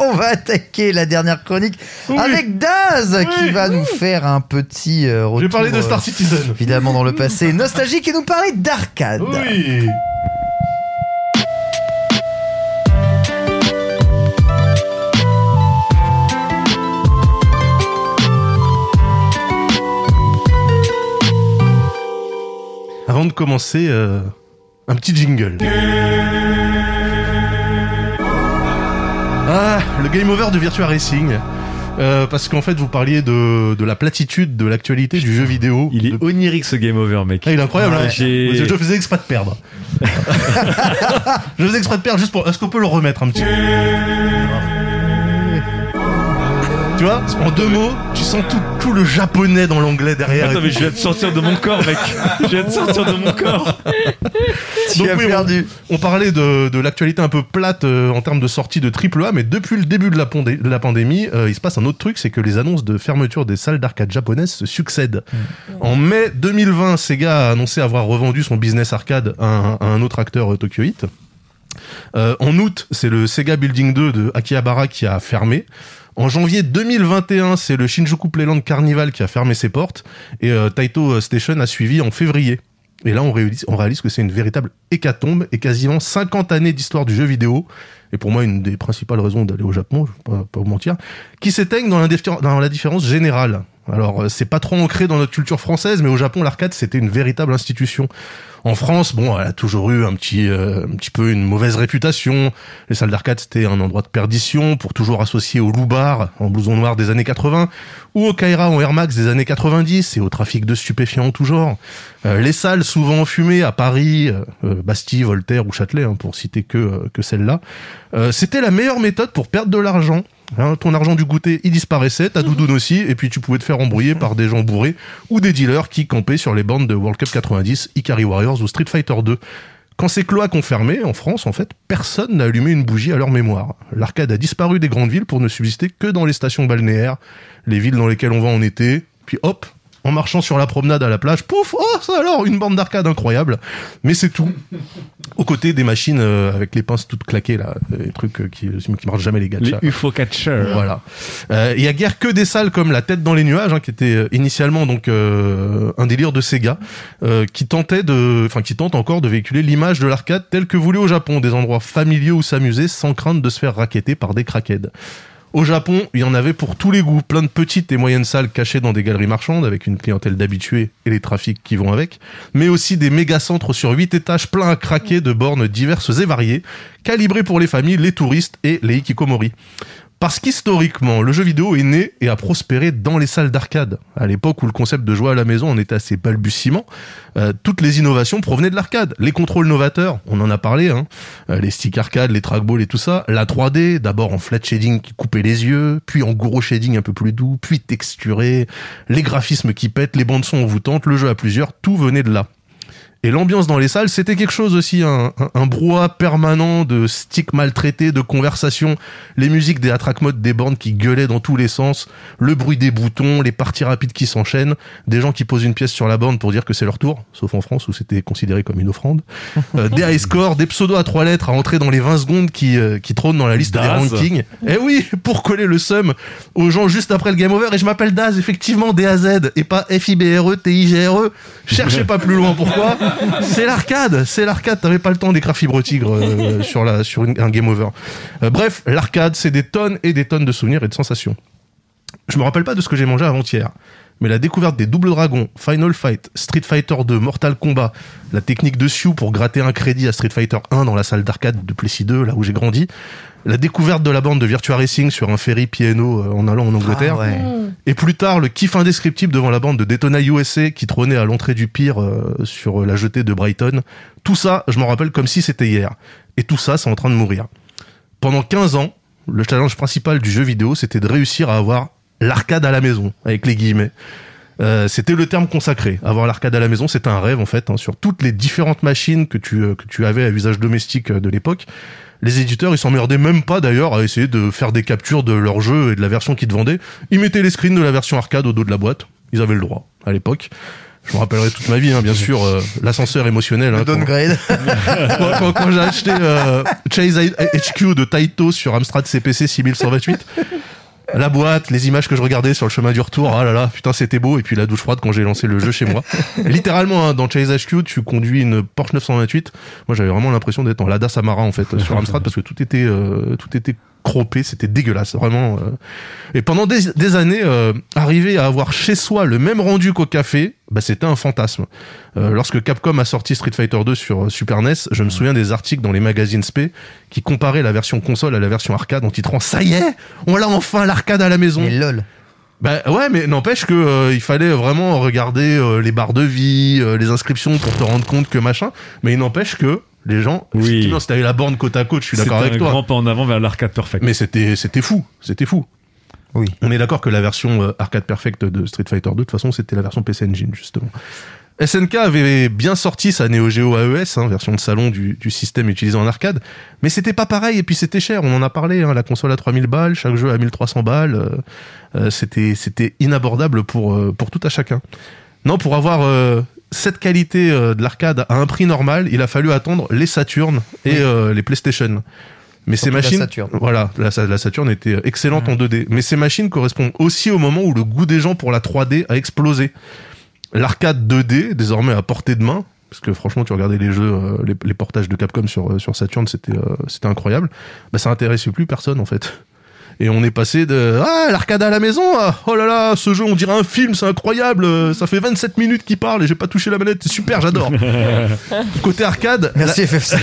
On va attaquer la dernière chronique avec Daz qui va nous faire un petit euh, retour. Je vais parler de Star euh, Citizen. Évidemment dans le passé nostalgique et nous parler d'arcade. Oui. Avant de commencer, euh, un petit jingle. Ah, le game over de Virtua Racing. Euh, parce qu'en fait, vous parliez de, de la platitude de l'actualité du jeu vidéo. Il est De- onirique ce game over, mec. Ah, il est incroyable. Ah, hein. Je faisais exprès de perdre. je faisais exprès de perdre juste pour. Est-ce qu'on peut le remettre un petit peu? Tu vois, en deux mots, tu sens tout, tout le japonais dans l'anglais derrière. Attends, mais je viens de sortir de mon corps, mec. Je viens de sortir de mon corps. Donc oui, on- perdu. On parlait de, de l'actualité un peu plate euh, en termes de sortie de AAA, mais depuis le début de la, pandé- de la pandémie, euh, il se passe un autre truc, c'est que les annonces de fermeture des salles d'arcade japonaises se succèdent. En mai 2020, Sega a annoncé avoir revendu son business arcade à un, à un autre acteur euh, Tokyo Heat. Euh, en août, c'est le Sega Building 2 de Akihabara qui a fermé. En janvier 2021, c'est le Shinjuku Playland Carnival qui a fermé ses portes. Et euh, Taito Station a suivi en février. Et là, on réalise, que c'est une véritable hécatombe et quasiment 50 années d'histoire du jeu vidéo. Et pour moi, une des principales raisons d'aller au Japon, je vais pas, vous mentir, qui s'éteignent dans, dans la différence générale. Alors, euh, c'est pas trop ancré dans notre culture française, mais au Japon, l'arcade, c'était une véritable institution. En France, bon, elle a toujours eu un petit, euh, un petit peu une mauvaise réputation. Les salles d'arcade, c'était un endroit de perdition, pour toujours associé au loubar en blouson noir des années 80, ou au Kaira en Air Max des années 90, et au trafic de stupéfiants tout genre. Euh, les salles souvent fumées à Paris, euh, Bastille, Voltaire ou Châtelet, hein, pour citer que, que celle-là, euh, c'était la meilleure méthode pour perdre de l'argent. Hein, ton argent du goûter, il disparaissait, ta doudoune aussi, et puis tu pouvais te faire embrouiller par des gens bourrés ou des dealers qui campaient sur les bandes de World Cup 90, Ikari Warriors ou Street Fighter 2. Quand ces cloaques ont fermé, en France, en fait, personne n'a allumé une bougie à leur mémoire. L'arcade a disparu des grandes villes pour ne subsister que dans les stations balnéaires, les villes dans lesquelles on va en été, puis hop, en marchant sur la promenade à la plage, pouf, oh ça alors, une bande d'arcade incroyable. Mais c'est tout. Aux côtés des machines euh, avec les pinces toutes claquées là, les trucs euh, qui, qui marchent jamais les Les gachas. UFO catchers. Voilà. Euh, Il y a guère que des salles comme la tête dans les nuages, hein, qui était euh, initialement donc euh, un délire de Sega, euh, qui tentait de, enfin qui tente encore de véhiculer l'image de l'arcade telle que voulue au Japon, des endroits familiaux où s'amuser sans crainte de se faire racketter par des crackheads. Au Japon, il y en avait pour tous les goûts, plein de petites et moyennes salles cachées dans des galeries marchandes avec une clientèle d'habitués et les trafics qui vont avec, mais aussi des méga centres sur huit étages pleins à craquer de bornes diverses et variées, calibrées pour les familles, les touristes et les hikikomori. Parce qu'historiquement, le jeu vidéo est né et a prospéré dans les salles d'arcade. À l'époque où le concept de jouer à la maison en était assez balbutiement, euh, toutes les innovations provenaient de l'arcade. Les contrôles novateurs, on en a parlé, hein, euh, les sticks arcade, les trackballs et tout ça. La 3D, d'abord en flat shading qui coupait les yeux, puis en gros shading un peu plus doux, puis texturé, les graphismes qui pètent, les bandes son envoûtantes, le jeu à plusieurs, tout venait de là. Et l'ambiance dans les salles, c'était quelque chose aussi, un, un, un brouhaha permanent de sticks maltraités, de conversations, les musiques des attract modes des bornes qui gueulaient dans tous les sens, le bruit des boutons, les parties rapides qui s'enchaînent, des gens qui posent une pièce sur la borne pour dire que c'est leur tour, sauf en France où c'était considéré comme une offrande, euh, des high scores, des pseudos à trois lettres à entrer dans les 20 secondes qui, euh, qui trônent dans la liste des rankings. Eh oui, pour coller le seum aux gens juste après le game over, et je m'appelle Daz, effectivement, D-A-Z, et pas F-I-B-R-E, T-I-G-R-E. Cherchez pas plus loin, pourquoi? C'est l'arcade, c'est l'arcade. T'avais pas le temps d'écrire Fibre Tigre euh, sur la sur une- un game over. Euh, bref, l'arcade, c'est des tonnes et des tonnes de souvenirs et de sensations. Je me rappelle pas de ce que j'ai mangé avant-hier, mais la découverte des Double Dragons, Final Fight, Street Fighter 2, Mortal Kombat, la technique de Sioux pour gratter un crédit à Street Fighter 1 dans la salle d'arcade de Plessis 2, là où j'ai grandi, la découverte de la bande de Virtua Racing sur un ferry piano euh, en allant en Angleterre, Ah ouais. et plus tard, le kiff indescriptible devant la bande de Daytona USA qui trônait à l'entrée du pire euh, sur la jetée de Brighton. Tout ça, je m'en rappelle comme si c'était hier. Et tout ça, c'est en train de mourir. Pendant 15 ans, le challenge principal du jeu vidéo, c'était de réussir à avoir l'arcade à la maison, avec les guillemets. Euh, c'était le terme consacré. Avoir l'arcade à la maison, c'était un rêve en fait, hein, sur toutes les différentes machines que tu euh, que tu avais à usage domestique euh, de l'époque. Les éditeurs, ils s'emmerdaient même pas d'ailleurs à essayer de faire des captures de leur jeu et de la version qu'ils te vendaient. Ils mettaient les screens de la version arcade au dos de la boîte. Ils avaient le droit à l'époque. Je me rappellerai toute ma vie, hein, bien sûr, euh, l'ascenseur émotionnel. hein, downgrade. quand, quand- quand j'ai acheté euh, Chase HQ de Taito sur Amstrad CPC 6128, la boîte, les images que je regardais sur le chemin du retour, ah là là, putain c'était beau, et puis la douche froide quand j'ai lancé le jeu chez moi. Littéralement, hein, dans Chase HQ, tu conduis une Porsche 928. Moi j'avais vraiment l'impression d'être en Lada Samara en fait sur Amstrad parce que tout était euh, tout était cropé, c'était dégueulasse, vraiment. euh. Et pendant des, des années, euh, arriver à avoir chez soi le même rendu qu'au café, bah, c'était un fantasme. Euh, lorsque Capcom a sorti Street Fighter 2 sur euh, Super NES, je me souviens des articles dans les magazines SP qui comparaient la version console à la version arcade en titrant ça y est, on l'a enfin l'arcade à la maison. Mais lol. Bah ouais, mais n'empêche que euh, il fallait vraiment regarder euh, les barres de vie, euh, les inscriptions pour te rendre compte que machin. Mais il n'empêche que les gens, Oui. t'avais la borne côte à côte, je suis d'accord C'était avec un toi. grand pas en avant vers l'arcade perfect. Mais c'était c'était fou, c'était fou. Oui. On est d'accord que la version euh, arcade perfect de Street Fighter 2, de toute façon, c'était la version PC Engine justement. SNK avait bien sorti sa Neo Geo AES, hein, version de salon du, du système utilisé en arcade, mais c'était pas pareil et puis c'était cher. On en a parlé, hein, la console à 3000 balles, chaque jeu à 1300 balles, euh, euh, c'était c'était inabordable pour pour tout à chacun. Non, pour avoir euh, cette qualité euh, de l'arcade à un prix normal, il a fallu attendre les Saturn et Oui. euh, les PlayStation. Mais ces Surtout la machines, Saturn. voilà, la, la Saturn était excellente en 2D. Mais ces machines correspondent aussi au moment où le goût des gens pour la 3D a explosé. L'arcade 2D, désormais à portée de main, parce que franchement, tu regardais les jeux, euh, les, les portages de Capcom sur, euh, sur Saturn, c'était euh, c'était incroyable. Bah, ça intéressait plus personne en fait. Et on est passé de ah l'arcade à la maison, ah, oh là là, ce jeu on dirait un film, c'est incroyable, euh, ça fait 27 minutes qu'il parle et j'ai pas touché la manette, c'est super, j'adore. Côté arcade, Merci FF7.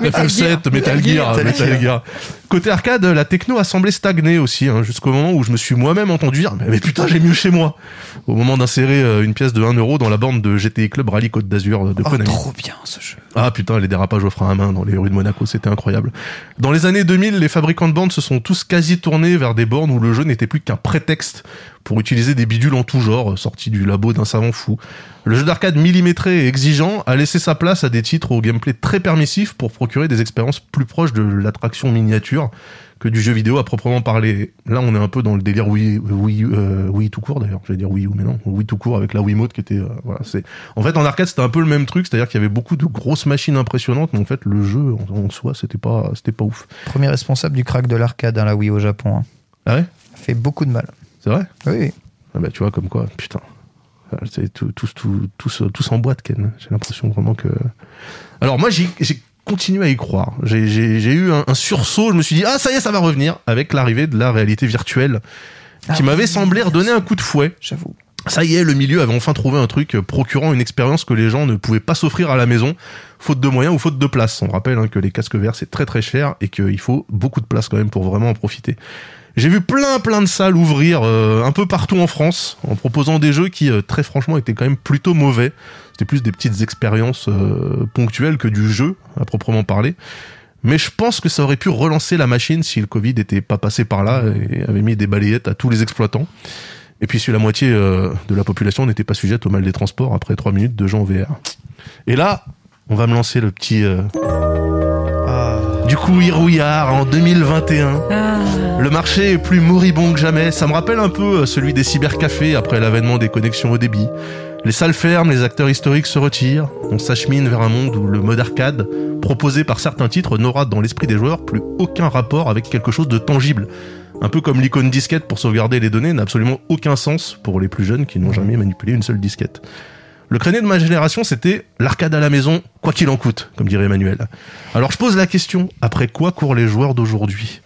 FF7, Metal Gear, Metal Metal Gear. Côté arcade, la techno a semblé stagner aussi, hein, jusqu'au moment où je me suis moi-même entendu dire mais, mais putain j'ai mieux chez moi. Au moment d'insérer euh, une pièce de 1 euro dans la borne de GTI Club Rally Côte d'Azur euh, de Oh, Konami. trop bien ce jeu. Ah putain, les dérapages au frein à main dans les rues de Monaco, c'était incroyable. Dans les années 2000, les fabricants de bornes se sont tous quasi tournés vers des bornes où le jeu n'était plus qu'un prétexte pour utiliser des bidules en tout genre, sortis du labo d'un savant fou. Le jeu d'arcade millimétré et exigeant a laissé sa place à des titres au gameplay très permissif pour procurer des expériences plus proches de l'attraction miniature que du jeu vidéo à proprement parler. Là, on est un peu dans le délire Wii, Wii, euh, Wii tout court d'ailleurs. J'allais dire Wii U, mais non, Wii tout court avec la Wiimote qui était, euh, voilà, c'est. En fait, en arcade, c'était un peu le même truc, c'est-à-dire qu'il y avait beaucoup de grosses machines impressionnantes, mais en fait, le jeu en, en soi, c'était pas, c'était pas ouf. Premier responsable du crack de l'arcade, hein, la Wii au Japon. hein. Ah ouais, Fait beaucoup de mal. c'est vrai? Oui, oui. Ah bah, tu vois, comme quoi, putain. C'est tout, tous, tout, boîte, Ken. J'ai l'impression vraiment que. Alors moi, j'ai continué à y croire. J'ai- eu un, un sursaut. Je me suis dit, ah ça y est, ça va revenir avec l'arrivée de la réalité virtuelle, qui Ah m'avait oui, semblé redonner un coup de fouet. J'avoue. Ça y est, le milieu avait enfin trouvé un truc procurant une expérience que les gens ne pouvaient pas s'offrir à la maison, faute de moyens ou faute de place. On rappelle hein, que les casques verts c'est très très cher et qu'il faut beaucoup de place quand même pour vraiment en profiter. J'ai vu plein plein de salles ouvrir euh, un peu partout en France en proposant des jeux qui euh, très franchement étaient quand même plutôt mauvais. C'était plus des petites expériences euh, ponctuelles que du jeu à proprement parler. Mais je pense que ça aurait pu relancer la machine si le Covid était pas passé par là et avait mis des balayettes à tous les exploitants. Et puis si la moitié euh, de la population n'était pas sujette au mal des transports après trois minutes de jeu en VR. Et là, on va me lancer le petit... Ah. du coup, Hirouillard en 2021. Le marché est plus moribond que jamais. Ça me rappelle un peu euh, celui des cybercafés après l'avènement des connexions au débit. Les salles ferment, les acteurs historiques se retirent. On s'achemine vers un monde où le mode arcade, proposé par certains titres, n'aura dans l'esprit des joueurs plus aucun rapport avec quelque chose de tangible. Un peu comme l'icône disquette pour sauvegarder les données n'a absolument aucun sens pour les plus jeunes qui n'ont jamais manipulé une seule disquette. Le créneau de ma génération, c'était l'arcade à la maison, quoi qu'il en coûte, comme dirait Emmanuel. Alors je pose la question, après quoi courent les joueurs d'aujourd'hui?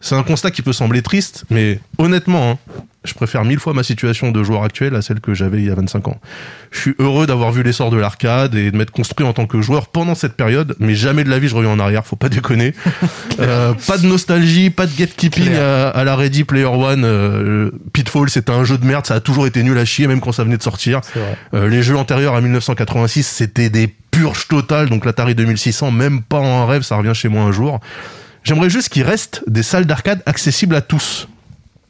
C'est un constat qui peut sembler triste, mais honnêtement, hein, je préfère mille fois ma situation de joueur actuel à celle que j'avais il y a 25 ans. Je suis heureux d'avoir vu l'essor de l'arcade et de m'être construit en tant que joueur pendant cette période, mais jamais de la vie je reviens en arrière, faut pas déconner. Euh, pas de nostalgie, pas de gatekeeping à, à la Ready Player One. Euh, Pitfall, c'était un jeu de merde, ça a toujours été nul à chier, même quand ça venait de sortir. Euh, les jeux antérieurs à 1986, c'était des purges totales, donc l'Atari 2600, même pas en rêve, ça revient chez moi un jour. J'aimerais juste qu'il reste des salles d'arcade accessibles à tous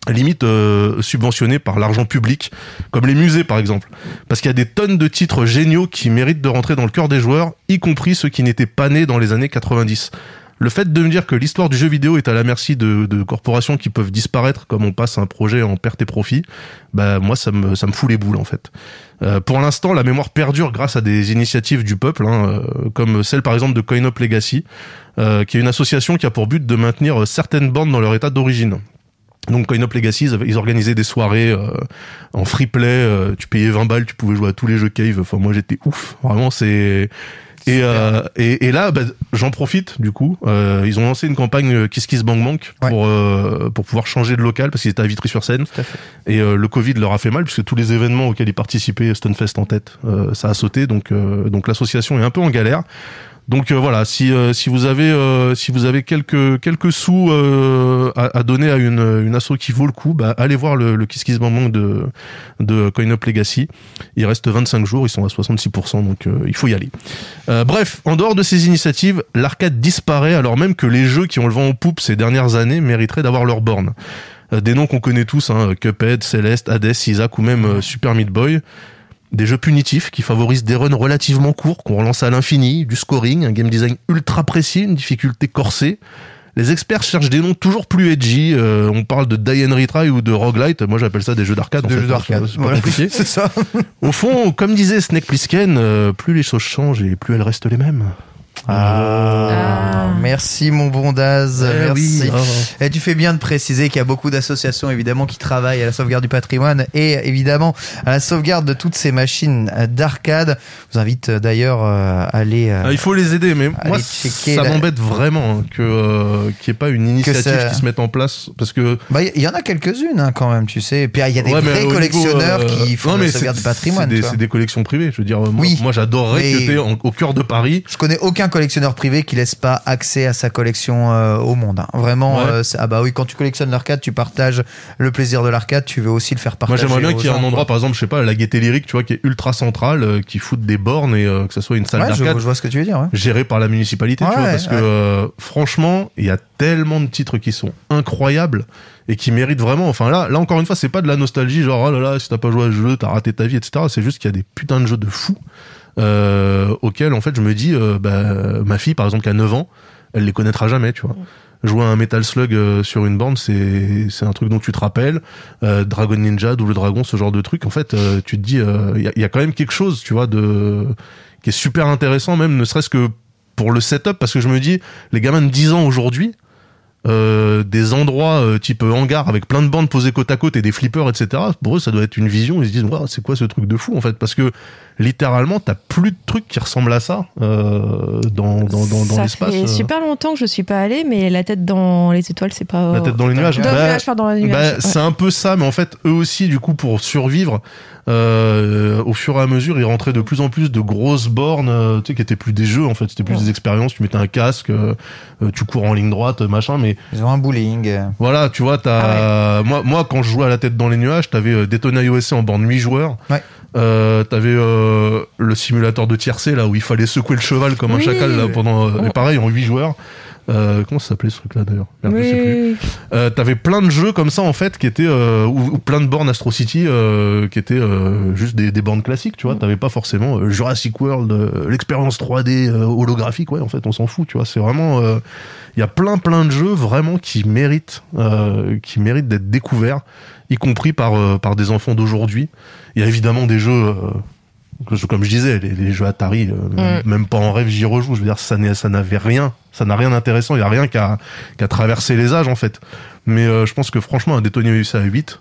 limite euh, subventionnées par l'argent public, comme les musées par exemple. Parce qu'il y a des tonnes de titres géniaux qui méritent de rentrer dans le cœur des joueurs, y compris ceux qui n'étaient pas nés dans les années 90. Le fait de me dire que l'histoire du jeu vidéo est à la merci de, corporations qui peuvent disparaître comme on passe un projet en perte et profit, bah moi ça me, ça fout les boules en fait. Euh, pour l'instant, la mémoire perdure grâce à des initiatives du peuple, hein, euh, comme celle par exemple de CoinOp Legacy, euh, qui est une association qui a pour but de maintenir certaines bornes dans leur état d'origine. Donc CoinOp Legacy, ils organisaient des soirées en free play, tu payais 20 balles, tu pouvais jouer à tous les jeux cave. Enfin moi j'étais ouf, vraiment c'est et, euh, et, et là, bah, j'en profite du coup. Euh, ils ont lancé une campagne euh, Kiss Kiss Bang Bang pour euh, pour pouvoir changer de local parce qu'ils étaient à Vitry-sur-Seine. Et euh, le Covid leur a fait mal puisque tous les événements auxquels ils participaient, Stunfest en tête, euh, ça a sauté. Donc euh, donc l'association est un peu en galère. Donc euh, voilà, si euh, si vous avez euh, si vous avez quelques quelques sous à, donner à une une asso qui vaut le coup, bah allez voir le, le Kiss Kiss Bang de de CoinUp Legacy. Il reste 25 jours, ils sont à 66%, donc il faut y aller. Bref, en dehors de ces initiatives, l'arcade disparaît alors même que les jeux qui ont le vent en poupe ces dernières années mériteraient d'avoir leur borne. Des noms qu'on connaît tous, hein, Cuphead, Celeste, Hades, Isaac ou même Super Meat Boy. Des jeux punitifs qui favorisent des runs relativement courts, qu'on relance à l'infini, du scoring, un game design ultra précis, une difficulté corsée. Les experts cherchent des noms toujours plus edgy. euh, on parle de Die and Retry ou de Roguelite. Moi, j'appelle ça des jeux d'arcade. en De fait. jeux d'arcade. C'est pas Voilà. compliqué. C'est ça. Au fond, comme disait Snake Plissken, euh, plus les choses changent et plus elles restent les mêmes. Ah, merci mon bon Daz, Eh merci. oui. Ah. Et tu fais bien de préciser qu'il y a beaucoup d'associations évidemment qui travaillent à la sauvegarde du patrimoine et évidemment à la sauvegarde de toutes ces machines d'arcade. Je vous invite euh, d'ailleurs euh, à aller. euh, Ah, il faut les aider, mais moi, ça la- m'embête vraiment hein, que euh, qu'il n'y ait pas une initiative ça- qui se mette en place, parce que Bah, il y en a quelques-unes hein, quand même, tu sais. Et puis ah, il y a des Ouais, vrais niveau, collectionneurs euh, qui font non, la sauvegarde du patrimoine. C'est des, collections privées. Je veux dire, moi, Oui. moi j'adorerais que en- au cœur de Paris. Je connais aucun collectionneur privé qui laisse pas accès à sa collection euh, au monde. hein. Vraiment, Ouais. euh, ah bah oui, quand tu collectionnes l'arcade, tu partages le plaisir de l'arcade, tu veux aussi le faire Moi, partager. j'aimerais bien qu'il y ait un endroit, par exemple, je sais pas, la Gaieté Lyrique, tu vois, qui est ultra centrale, euh, qui foute des bornes et que ça soit une salle Ouais, d'arcade je vois ce que tu veux dire. Ouais. gérée par la municipalité, tu vois, parce que franchement, il y a tellement de titres qui sont incroyables et qui méritent vraiment. Enfin là, là encore une fois, c'est pas de la nostalgie, genre oh là là, si t'as pas joué à ce jeu, t'as raté ta vie, etc. C'est juste qu'il y a des putains de jeux de fous euh, auxquels en fait je me dis, euh, bah, ma fille par exemple qui a 9 ans, elle les connaîtra jamais, tu vois. Jouer à un Metal Slug euh, sur une borne, c'est c'est un truc dont tu te rappelles. Euh, Dragon Ninja, Double Dragon, ce genre de truc. En fait, tu te dis, il y, a, y a quand même quelque chose, tu vois, de qui est super intéressant, même ne serait-ce que pour le setup, parce que je me dis, les gamins de 10 ans aujourd'hui, euh, des endroits euh, type hangar avec plein de bandes posées côte à côte et des flippers, etc. Pour eux, ça doit être une vision. Ils se disent, Ouah, c'est quoi ce truc de fou en fait? Parce que littéralement, t'as plus de trucs qui ressemblent à ça euh, dans dans dans, dans ça l'espace. fait euh. super longtemps que je suis pas allée, mais la tête dans les étoiles, c'est pas. La tête dans les nuages. Dans Bah, le nuage, pardon, dans les Bah, nuages. Ouais. c'est un peu ça, mais en fait, eux aussi, du coup, pour survivre, euh, au fur et à mesure, ils rentraient de plus en plus de grosses bornes, euh, tu sais, qui étaient plus des jeux, en fait, c'était plus Ouais. des expériences. Tu mettais un casque, euh, euh, tu cours en ligne droite, machin, mais Ils ont un bowling. voilà, tu vois, t'as, moi, moi, quand je jouais à la tête dans les nuages, t'avais euh, Daytona USA en borne 8 joueurs. Ouais. Euh, t'avais euh, le simulateur de tiercé là où il fallait secouer le cheval comme un Oui. chacal là pendant euh, mais pareil en 8 joueurs euh, comment ça s'appelait ce truc là d'ailleurs? Merde, je sais plus. Oui, Euh, t'avais plein de jeux comme ça en fait qui étaient euh, ou, ou plein de bornes Astro City qui étaient juste des, des bornes classiques tu vois. T'avais pas forcément Jurassic World l'expérience 3D euh, holographique ouais en fait on s'en fout tu vois. C'est vraiment il y a plein plein de jeux vraiment qui méritent qui méritent d'être découverts y compris par par des enfants d'aujourd'hui. Il y a évidemment des jeux comme je disais, les, les jeux Atari, euh, même, même pas en rêve, j'y rejoue. Je veux dire, ça n'avait rien, ça n'a rien d'intéressant. Il y a rien qu'à qu'à traverser les âges en fait. Mais euh, je pense que franchement, un Détonné USA à 8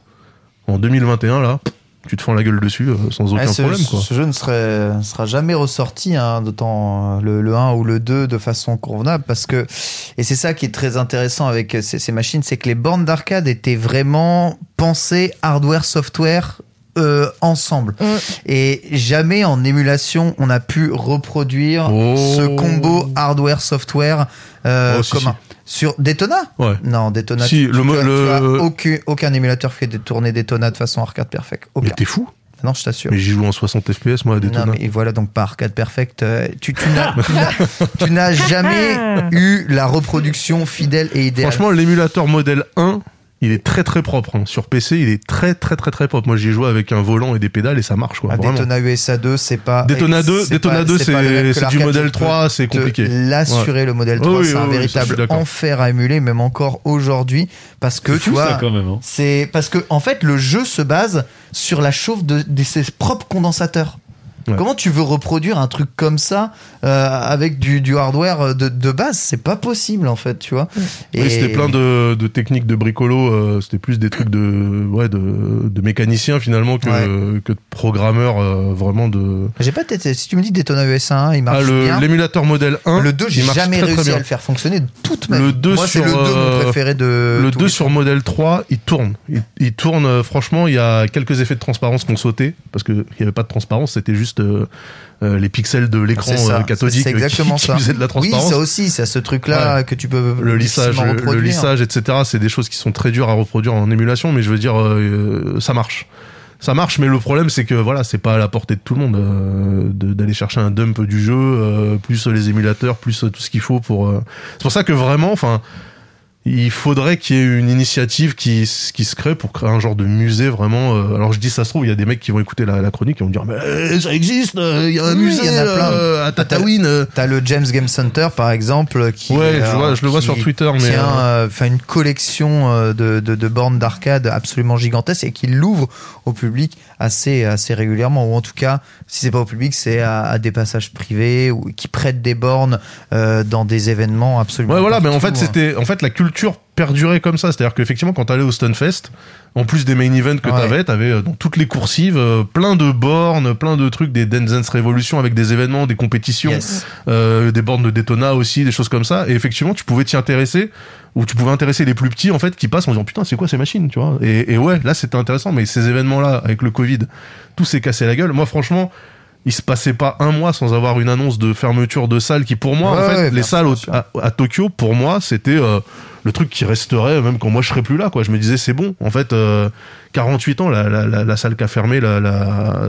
en 2021 là, tu te fends la gueule dessus euh, sans aucun Ouais, ce, problème quoi. ce jeu ne serait, sera jamais ressorti, hein, d'autant le, le 1 ou le 2 de façon convenable, parce que, et c'est ça qui est très intéressant avec ces, ces machines, c'est que les bornes d'arcade étaient vraiment pensées hardware-software euh, ensemble. Mm. Et jamais en émulation on a pu reproduire Oh. ce combo hardware-software euh, Oh, si, commun. Sur Daytona Ouais. Non, Daytona. Si, tu, le tu as- tu le- as aucun, aucun émulateur fait tourner Daytona de façon arcade perfect. Mais Aucun. t'es fou Non, je t'assure. Mais j'y joue en 60 FPS, moi, à Daytona. Non, mais voilà, donc par arcade perfect, euh, tu, tu n'as- tu n'as- tu n'as jamais eu la reproduction fidèle et idéale. Franchement, l'émulateur modèle 1, il est très très propre. hein. Sur PC, il est très très très très propre. Moi, j'y ai joué avec un volant et des pédales et ça marche, quoi. Ah. Daytona USA 2, c'est pas. Daytona 2, c'est Daytona pas- 2, c'est pas le même que c'est c'est du modèle je peux 3, c'est compliqué. L'assurer, le modèle Oui, 3, oui, c'est un oui, ça, véritable enfer à émuler, même encore aujourd'hui, parce que C'est tu vois. ça, quand même. hein. C'est parce que en fait le jeu se base sur la chauffe de, de ses propres condensateurs. Ouais. Comment tu veux reproduire un truc comme ça euh, avec du, du hardware de, de base? C'est pas possible en fait, tu vois. Oui, c'était plein de, de techniques de bricolo. euh, c'était plus des trucs de ouais de, de mécaniciens finalement que que de programmeurs euh, vraiment de. J'ai pas. Si tu me dis Daytona USA 1, il marche Ah, le- bien. l'émulateur modèle 1. Le 2, j'ai jamais très, réussi à le faire fonctionner de toute ma Le vie. 2 Moi, c'est sur, le 2 mon euh, préféré de. Le tous 2 les sur modèle 3, il tourne. Il, il tourne, euh, franchement, il y a quelques effets de transparence qui ont sauté, parce qu'il n'y avait pas de transparence, c'était juste euh, les pixels de l'écran euh, cathodique c'est euh, exactement qui, ça. qui de la Oui, ça aussi, c'est ce truc-là que tu peux le lissage, le, lissage, etc. C'est des choses qui sont très dures à reproduire en émulation, mais je veux dire, ça marche. Ça marche, mais le problème c'est que voilà, c'est pas à la portée de tout le monde euh, de- d'aller chercher un dump du jeu, euh, plus les émulateurs, plus tout ce qu'il faut pour. euh, C'est pour ça que vraiment, enfin, il faudrait qu'il y ait une initiative qui, se crée pour créer un genre de musée vraiment. euh, alors je dis ça se trouve, il y a des mecs qui vont écouter la, la chronique et vont dire mais euh, ça existe, euh, il y a un Oui, musée il y en a plein. euh, à Tatooine. euh. T'as le James Game Center par exemple qui Ouais, je vois- je le vois sur Twitter, mais, tient enfin une collection de, de, de bornes d'arcade absolument gigantesques et qui l'ouvre au public assez assez régulièrement ou en tout cas si c'est pas au public c'est à, à des passages privés ou qui prêtent des bornes euh, dans des événements absolument Ouais, voilà, mais en fait, hein. c'était, en fait, la culture perdurait comme ça. C'est-à-dire qu'effectivement, quand t'allais au Stunfest, en plus des main events que Ouais. t'avais, t'avais euh, dans toutes les coursives, euh, plein de bornes, plein de trucs, des Dance Revolution avec des événements, des compétitions, Yes. euh, des bornes de Daytona aussi, des choses comme ça. Et effectivement, tu pouvais t'y intéresser, ou tu pouvais intéresser les plus petits, en fait, qui passent en disant, putain, c'est quoi ces machines, tu vois? Et, et ouais, là, c'était intéressant, mais ces événements-là, avec le Covid, tout s'est cassé la gueule. Moi, franchement, il se passait pas un mois sans avoir une annonce de fermeture de salles qui, pour moi, en fait, ouais, les salles au- à, à Tokyo, pour moi, c'était euh, le truc qui resterait même quand moi je serais plus là. Quoi. Je me disais, c'est bon. En fait, euh, 48 ans, la, la, la, la salle qui a fermé,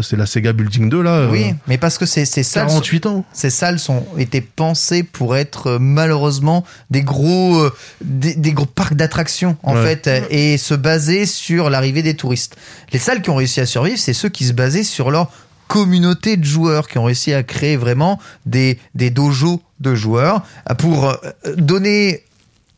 c'est la Sega Building 2, là. euh, oui mais parce que ces, ces salles sont- 48 ans. ces salles sont été pensées pour être euh, malheureusement des gros euh, des, des gros parcs d'attractions en Ouais. fait euh, et se baser sur l'arrivée des touristes. Les salles qui ont réussi à survivre, c'est ceux qui se basaient sur leur communauté de joueurs qui ont réussi à créer vraiment des des dojos de joueurs euh, pour euh, donner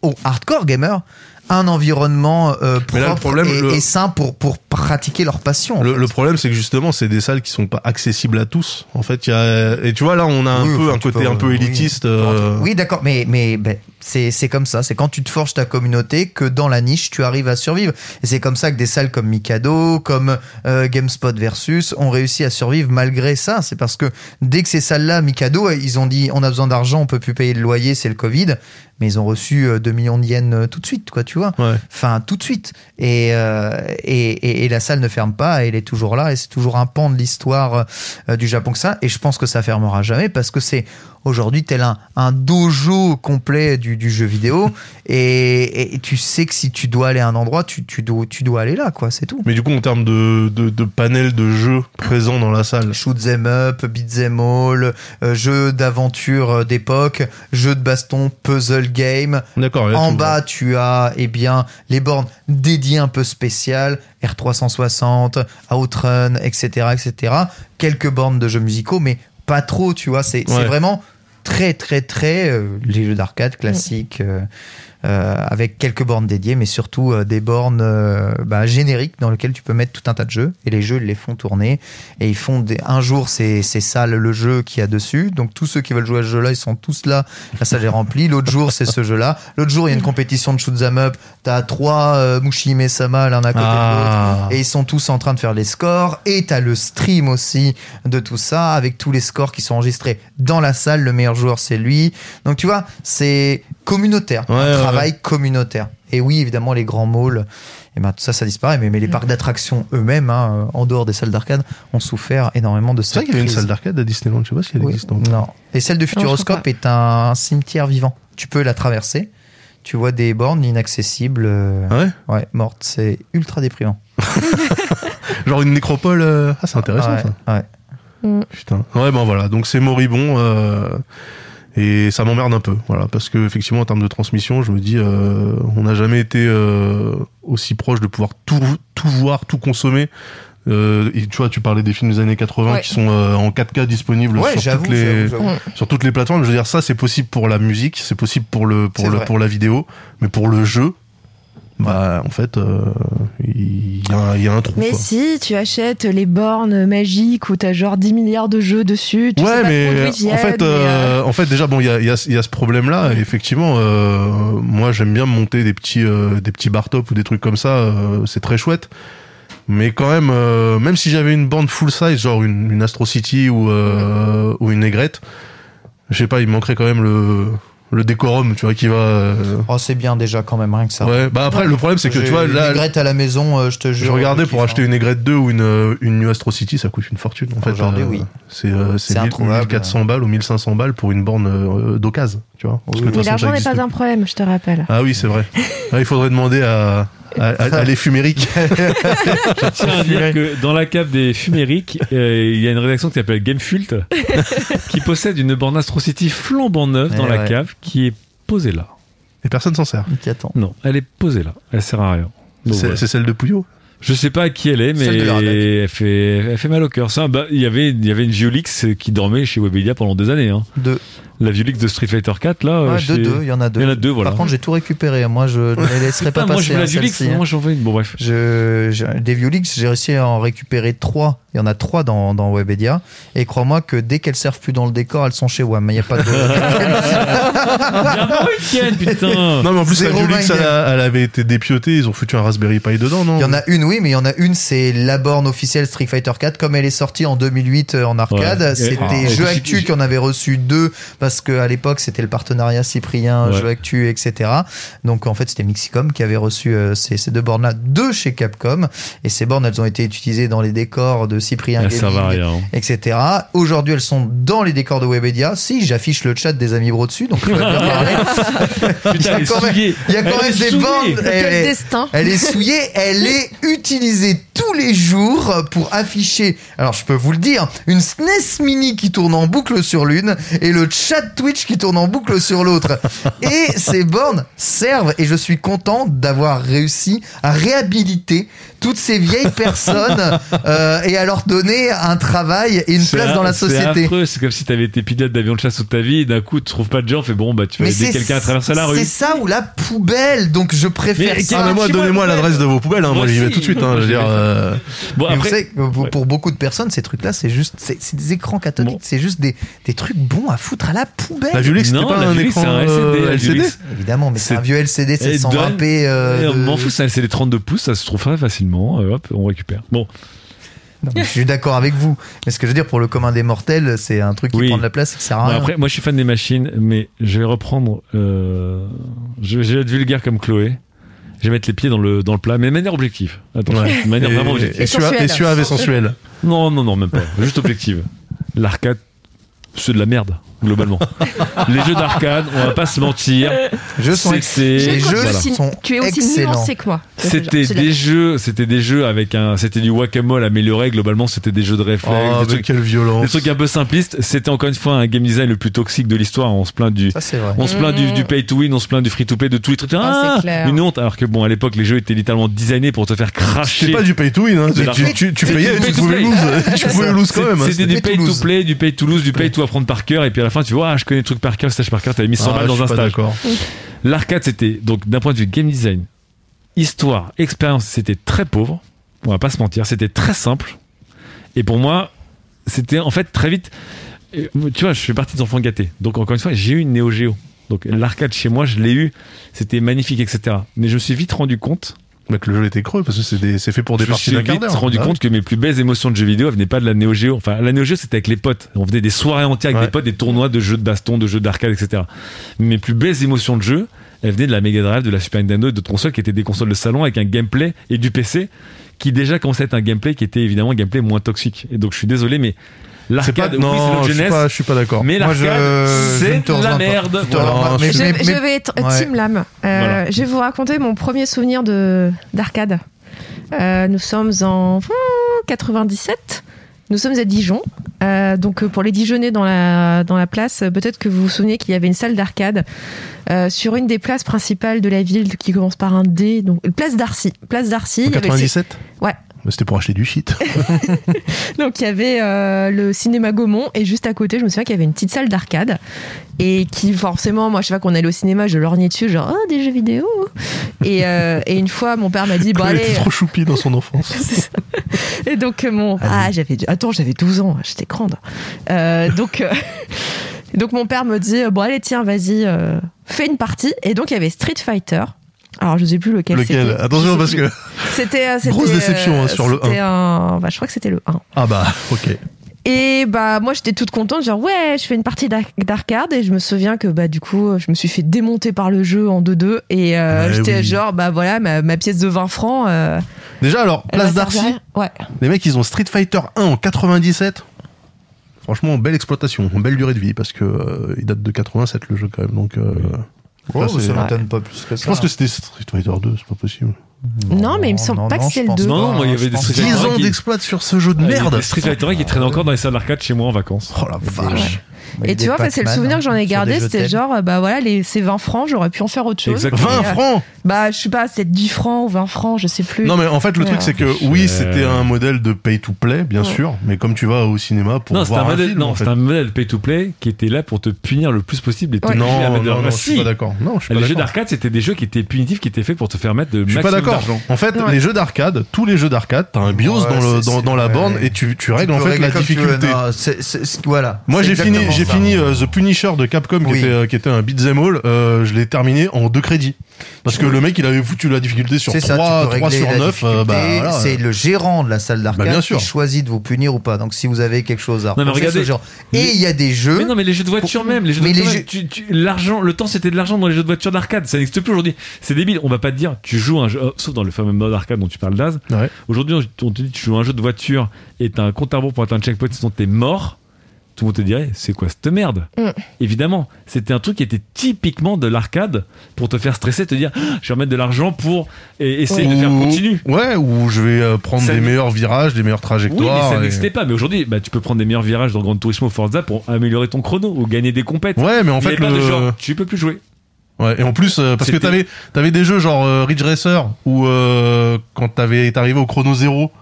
aux hardcore gamers un environnement euh, Mais là, le propre problème, et, le- et sain pour pour pratiquer leur passion. Le, problème, c'est que justement, c'est des salles qui sont pas accessibles à tous. En fait, y a, et tu vois, là, on a un Oui, peu enfin, un côté peux- un peu oui. élitiste. euh, Oui, d'accord, mais, mais ben, c'est comme ça. C'est quand tu te forges ta communauté que dans la niche, tu arrives à survivre. Et c'est comme ça que des salles comme Mikado, comme euh, GameSpot Versus ont réussi à survivre malgré ça. C'est parce que dès que ces salles-là, Mikado, ils ont dit on a besoin d'argent, on peut plus payer le loyer, c'est le Covid. Mais ils ont reçu euh, 2 millions de yens euh, tout de suite, quoi, tu vois. Ouais. Enfin, tout de suite. Et, euh, et, et, et la salle ne ferme pas, elle est toujours là, et c'est toujours un pan de l'histoire euh, du Japon que ça. Et je pense que ça fermera jamais parce que c'est aujourd'hui tel un, un dojo complet du, du jeu vidéo. Et, et tu sais que si tu dois aller à un endroit, tu, tu, dois, tu dois aller là, quoi, c'est tout. Mais du coup, en termes de, de, de panel de jeux présents dans la salle, Shoot them up, beat them all, euh, jeu d'aventure euh, d'époque, jeu de baston, puzzle game, d'accord. En bas, tu as eh bien les bornes dédiées un peu spéciales, R360, Outrun, etc., etc. Quelques bornes de jeux musicaux, mais pas trop, tu vois. C'est c'est Ouais. vraiment très, très, très euh, les jeux d'arcade classiques. euh, avec quelques bornes dédiées, mais surtout euh, des bornes euh, bah, génériques dans lesquelles tu peux mettre tout un tas de jeux. Et les jeux, ils les font tourner. Et ils font des... un jour, c'est c'est ça le jeu qu'il y a dessus. Donc tous ceux qui veulent jouer à ce jeu-là, ils sont tous là. La salle est remplie. L'autre jour, c'est ce jeu-là. L'autre jour, il y a une compétition de shoot 'em up. T'as trois euh, Mushihime Sama l'un à côté de l'autre. Ah. Et ils sont tous en train de faire les scores. Et t'as le stream aussi de tout ça, avec tous les scores qui sont enregistrés dans la salle. Le meilleur joueur, c'est lui. Donc tu vois, c'est communautaire. Ouais, un ouais, travail communautaire. Et oui, évidemment, les grands malls, et ben, tout ça, ça disparaît. Mais, mais les parcs d'attractions eux-mêmes, hein, en dehors des salles d'arcade, ont souffert énormément de C'est cette vrai qu'il y avait une salle d'arcade à Disneyland, je sais pas si elle Oui, existe encore. non. Et celle de Futuroscope est un cimetière vivant. Tu peux la traverser. Tu vois des bornes inaccessibles. euh, Ah ouais Ouais, mortes. C'est ultra déprimant. Genre une nécropole. euh, Ah, c'est intéressant Ouais, ça. ouais. Putain. Ouais, ben voilà. Donc c'est moribond. euh, Et ça m'emmerde un peu, voilà, parce que effectivement en termes de transmission, je me dis, euh, on n'a jamais été euh, aussi proche de pouvoir tout, tout voir, tout consommer. Euh, et tu vois, tu parlais des films des années 80 Ouais. qui sont euh, en 4K disponibles Ouais, sur toutes les sur toutes les plateformes. Je veux dire, ça c'est possible pour la musique, c'est possible pour le pour le vrai. pour la vidéo, mais pour le jeu, bah en fait, euh, il y, a un- il y a un trou. Mais quoi. si, tu achètes les bornes magiques où t'as genre 10 milliards de jeux dessus. Tu ouais, mais viennent, en fait, mais, euh, euh, en fait, déjà, bon, il y a, y, a, y a ce problème-là. et Effectivement, euh, moi, j'aime bien monter des petits, euh, des petits bar top ou des trucs comme ça. euh, c'est très chouette. Mais quand même, euh, même si j'avais une bande full size, genre une, une Astro City ou, euh, ou une Négrette, je sais pas, il me manquerait quand même le, le décorum, tu vois, qui va. euh, Oh, c'est bien déjà quand même, rien que ça. Ouais. Bah après, le problème, c'est que tu vois, une là, aigrette à la maison, euh, je te jure. je regardais je pour acheter hein. une Aigrette 2 ou une, euh, une New Astro City, ça coûte une fortune. En fait, Aujourd'hui, oui. C'est euh, c'est C'est 1000 introuvable. 1400 balles ou 1500 balles pour une borne euh, d'occasion, tu vois. Parce que de Mais l'argent n'est pas un problème, je te rappelle. Ah oui, c'est vrai. Ah, il faudrait demander à, à, à, à les fumériques. Je tiens à dire que dans la cave des fumériques, euh, il y a une rédaction qui s'appelle Gamefult qui possède une borne Astro City flambant neuve dans Eh la ouais. cave qui est posée là. Et personne s'en sert. Qui attend. Non, elle est posée là. Elle sert à rien. Donc, C'est voilà. c'est celle de Pouillot. Je sais pas à qui elle est, mais elle fait, elle fait mal au cœur. Ça, bah, il y avait, il y avait une Violix qui dormait chez Webedia pendant des années. Hein. Deux. La Violix de Street Fighter 4, là. euh, Ouais, chez- deux, deux, il y en a deux. Il y en a deux, voilà. Par contre, j'ai tout récupéré. Moi, je ne les laisserai Putain, pas moi, passer. je veux la hein, Violix, celle-ci, hein. moi j'en veux une. Bon, bref. Je, je- des Violix, j'ai réussi à en récupérer trois. Il y en a trois dans, dans Webedia. Et crois-moi que dès qu'elles servent plus dans le décor, elles sont chez WAM. Il n'y a pas de. Putain. Non, mais en plus, la Violix, elle, a- elle avait été dépiotée. Ils ont foutu un Raspberry Pi dedans, non? Il y en a une, oui, mais il y en a une, c'est la borne officielle Street Fighter 4. Comme elle est sortie en 2008 euh, en arcade, Ouais. c'était Ah, Jeux Actu qui en avait reçu deux parce que à l'époque c'était le partenariat Cyprien, Ouais. Jeux Actu, etc. Donc en fait c'était Mixicom qui avait reçu euh, ces, ces deux bornes-là, deux chez Capcom. Et ces bornes, elles ont été utilisées dans les décors de Cyprien à Gaming, rien. hein. etc. Aujourd'hui, elles sont dans les décors de Webedia. Si, j'affiche le chat des amis bro dessus, donc je vais bien parler. Putain, elle est quand même-. Il y a quand même des souillée. bornes. Destin elle est souillée, elle est utilisée tous les jours pour afficher, alors je peux vous le dire, une SNES Mini qui tourne en boucle sur l'une et le chat Twitch qui tourne en boucle sur l'autre. Et ces bornes servent et je suis content d'avoir réussi à réhabiliter toutes ces vieilles personnes euh, et à leur donner un travail et une C'est place dans la c'est société. affreux, C'est comme si t'avais été pilote d'avion de chasse toute ta vie, et d'un coup tu trouves pas de gens, fait bon bah tu vas aider quelqu'un à traverser la rue. C'est ça ou la poubelle, donc je préfère Mais ça. Ah, mais moi, moi, donnez-moi poubelle. l'adresse de vos poubelles. Hein. Moi, Moi j'y vais tout de suite. Hein. Je veux dire, euh, Bon vous après, savez que pour, beaucoup de personnes, ces trucs-là, c'est juste, c'est c'est des écrans cathodiques, Bon. c'est juste des, des trucs bons à foutre à la poubelle. la Violix, c'était pas un écran c'est un euh, LCD, LCD. Évidemment, mais c'est C'est- un vieux LCD 720p. euh, Eh, on m'en fout, c'est les 32 pouces, ça se trouve très facilement. Euh, hop, on récupère. Bon, Non, je suis d'accord avec vous. Mais ce que je veux dire, pour le commun des mortels, c'est un truc qui Oui. prend de la place et qui sert à Bon, rien. après, moi je suis fan des machines, mais je vais reprendre. Euh, je, vais- je vais être vulgaire comme Chloé. Je vais mettre les pieds dans le, dans le plat, mais de manière objective. Attention, Ouais. de manière Et- vraiment objective. Et suave sensuelle. et suave et sensuel. Non, non, non, même pas. Juste objective. L'arcade, c'est de la merde, globalement. les jeux d'arcade, on va pas se mentir. Jeux sont les Je jeux aussi- sont tu es aussi nuancé que moi. C'était des jeux, c'était des jeux avec un, c'était du whack-a-mole amélioré. Globalement, c'était des jeux de réflexes, Oh, des, trucs, quelle des violence. trucs un peu simplistes. C'était encore une fois un game design le plus toxique de l'histoire. On se plaint du, Ça, on se plaint du, du pay to win, on se plaint du free to play, de tous les trucs. Ah, clair. une honte. Alors que bon, à l'époque, les jeux étaient littéralement designés pour te faire cracher. C'est pas du pay to win. Hein. Tu, tu, tu, payais du et pay tu to pouvais lose. Tu pouvais lose quand même. hein. C'était du C'était pay to play, du pay to lose, du pay to apprendre par cœur. Et puis à la fin, tu vois, ah, je connais le truc par cœur, stage par cœur, t'avais mis 100 Ah, balles dans un stage. d'accord. L'arcade, c'était donc d'un point de vue game design, histoire, expérience, c'était très pauvre. On va pas se mentir, c'était très simple. Et pour moi, c'était en fait très vite. euh, Tu vois, je fais partie des enfants gâtés. Donc encore une fois, j'ai eu une Neo Geo. Donc l'arcade chez moi, je l'ai eu. C'était magnifique, etc. Mais je me suis vite rendu compte. Mais que le jeu était creux parce que c'est fait pour des je me parties suis d'un quart d'heure. rendu Ah, compte que mes plus belles émotions de jeux vidéo elles venaient pas de la Neo Geo. Enfin, la Neo Geo c'était avec les potes. On faisait des soirées entières avec Ouais. des potes, des tournois de jeux de baston, de jeux d'arcade, etc. Mes plus belles émotions de jeu, elles venaient de la Mega Drive, de la Super Nintendo et d'autres consoles qui étaient des consoles de salon avec un gameplay et du PC qui déjà commençait à être un gameplay qui était évidemment un gameplay moins toxique. Et donc je suis désolé, mais l'arcade, oui, c'est non, notre je suis jeunesse, pas, je suis pas d'accord. mais l'arcade, c'est la merde. Je vais être. Team Lam. Euh. Je vais vous raconter mon premier souvenir de d'arcade. Euh, nous sommes en hmm, 97. Nous sommes à Dijon. Euh, donc euh, pour les Dijonnais dans la, dans la place, euh, peut-être que vous vous souvenez qu'il y avait une salle d'arcade euh, sur une des places principales de la ville qui commence par un D. Donc place d'Arcy. Place d'Arcy. En il y avait- 97 Ouais. Mais C'était pour acheter du shit. Donc il y avait euh, le cinéma Gaumont et juste à côté, je me souviens qu'il y avait une petite salle d'arcade et qui forcément, moi je sais pas qu'on allait au cinéma, je lorgnais dessus genre oh des jeux vidéo. Et, euh, et une fois mon père m'a dit bon Elle allez. était trop choupi dans son enfance. Et donc euh, mon ah j'avais attends j'avais 12 ans j'étais grande. Euh, donc donc mon père me dit bon allez tiens vas-y fais une partie. Et donc il y avait Street Fighter alors je sais plus lequel Lequel c'était. Attention parce que. c'était euh, Grosse déception, hein, sur le c'était un bah, je crois que c'était le 1 Ah bah, ok. et bah moi j'étais toute contente genre ouais je fais une partie d'ar- d'arcade et je me souviens que bah du coup je me suis fait démonter par le jeu en 2-2 et euh, Ouais, j'étais oui. genre bah voilà ma, ma pièce de 20 francs euh, Déjà, alors, place d'Arcy, ouais les mecs, ils ont Street Fighter 1 en 97. Franchement, belle exploitation, belle durée de vie, parce que euh, il date de 87 le jeu quand même. Donc, euh, Oh, ça m'étonne pas plus que ça. je pense que c'était Street Fighter 2, c'est pas possible. Non, mais il me semble non, pas que non, c'est le pense deux. pas. Non, moi, il y avait des Street que- 10 Fighter ans qui- d'exploit sur ce jeu de Ah, il y a merde des Street Fighter qui traînent encore dans les salles d'arcade chez moi en vacances. Oh la vache Et tu vois, c'est le souvenir que j'en ai gardé, c'était genre, euh, bah voilà, les, ces 20 francs, j'aurais pu en faire autre chose. Exactement. 20 Et, euh, francs Bah, je sais pas, c'est 10 francs ou 20 francs, je sais plus. Non mais en fait le Ouais. truc c'est que oui c'était un modèle de pay to play bien Ouais. sûr mais comme tu vas au cinéma pour Non, c'était voir un un, modèle, film non, en fait. c'était un modèle pay to play qui était là pour te punir le plus possible et Ouais. t'obliger à non mettre de non, l'argent. non je suis Si. pas d'accord non je suis pas Les jeux d'arcade, c'était des jeux qui étaient punitifs, qui étaient faits pour te faire mettre de je suis pas d'accord. En fait, les jeux d'arcade, tous les jeux d'arcade, t'as un BIOS dans, la borne et tu, tu règles en fait la difficulté. non, voilà. Moi j'ai fini, j'ai fini euh, The Punisher de Capcom qui, Oui. était, euh, qui était un beat'em all. euh, je l'ai terminé en deux crédits parce que le mec il avait foutu la difficulté sur C'est ça, 3, tu peux 3 régler sur la 9 euh, bah, voilà. c'est le gérant de la salle Bah, bien d'arcade sûr. qui choisit de vous punir ou pas. Donc si vous avez quelque chose à Non, mais reprocher, regardez, c'est le gérant. les- Et il y a des jeux. Mais non, mais les jeux de voiture même, les jeux de Mais voiture les même, tu- tu- l'argent, le temps c'était de l'argent dans les jeux de voiture d'arcade, ça n'existe plus aujourd'hui. C'est débile, on va pas te dire, tu joues un jeu, oh, sauf dans le fameux mode arcade dont tu parles d'Az. Ouais. Aujourd'hui, on on te dit, tu joues un jeu de voiture et t'as un compte à rebours pour atteindre un checkpoint, sinon t'es mort. Tout le monde te dirait, c'est quoi cette merde Mm. Évidemment, c'était un truc qui était typiquement de l'arcade pour te faire stresser, te dire, Ah, je vais remettre de l'argent pour et- essayer de faire continu. Ouais, ou je vais euh, prendre Ça des meilleurs virages, des meilleures Oui, mais trajectoires. ça et- n'existait pas. Mais aujourd'hui, bah, tu peux prendre des meilleurs virages dans Grand Turismo Forza pour améliorer ton chrono ou gagner des compètes. Ouais, mais en fait avait pas le de genre, tu peux plus jouer. Ouais, et en plus, euh, parce que t'avais, t'avais des jeux genre euh, Ridge Racer où euh, quand t'avais, t'arrivais au chrono zéro,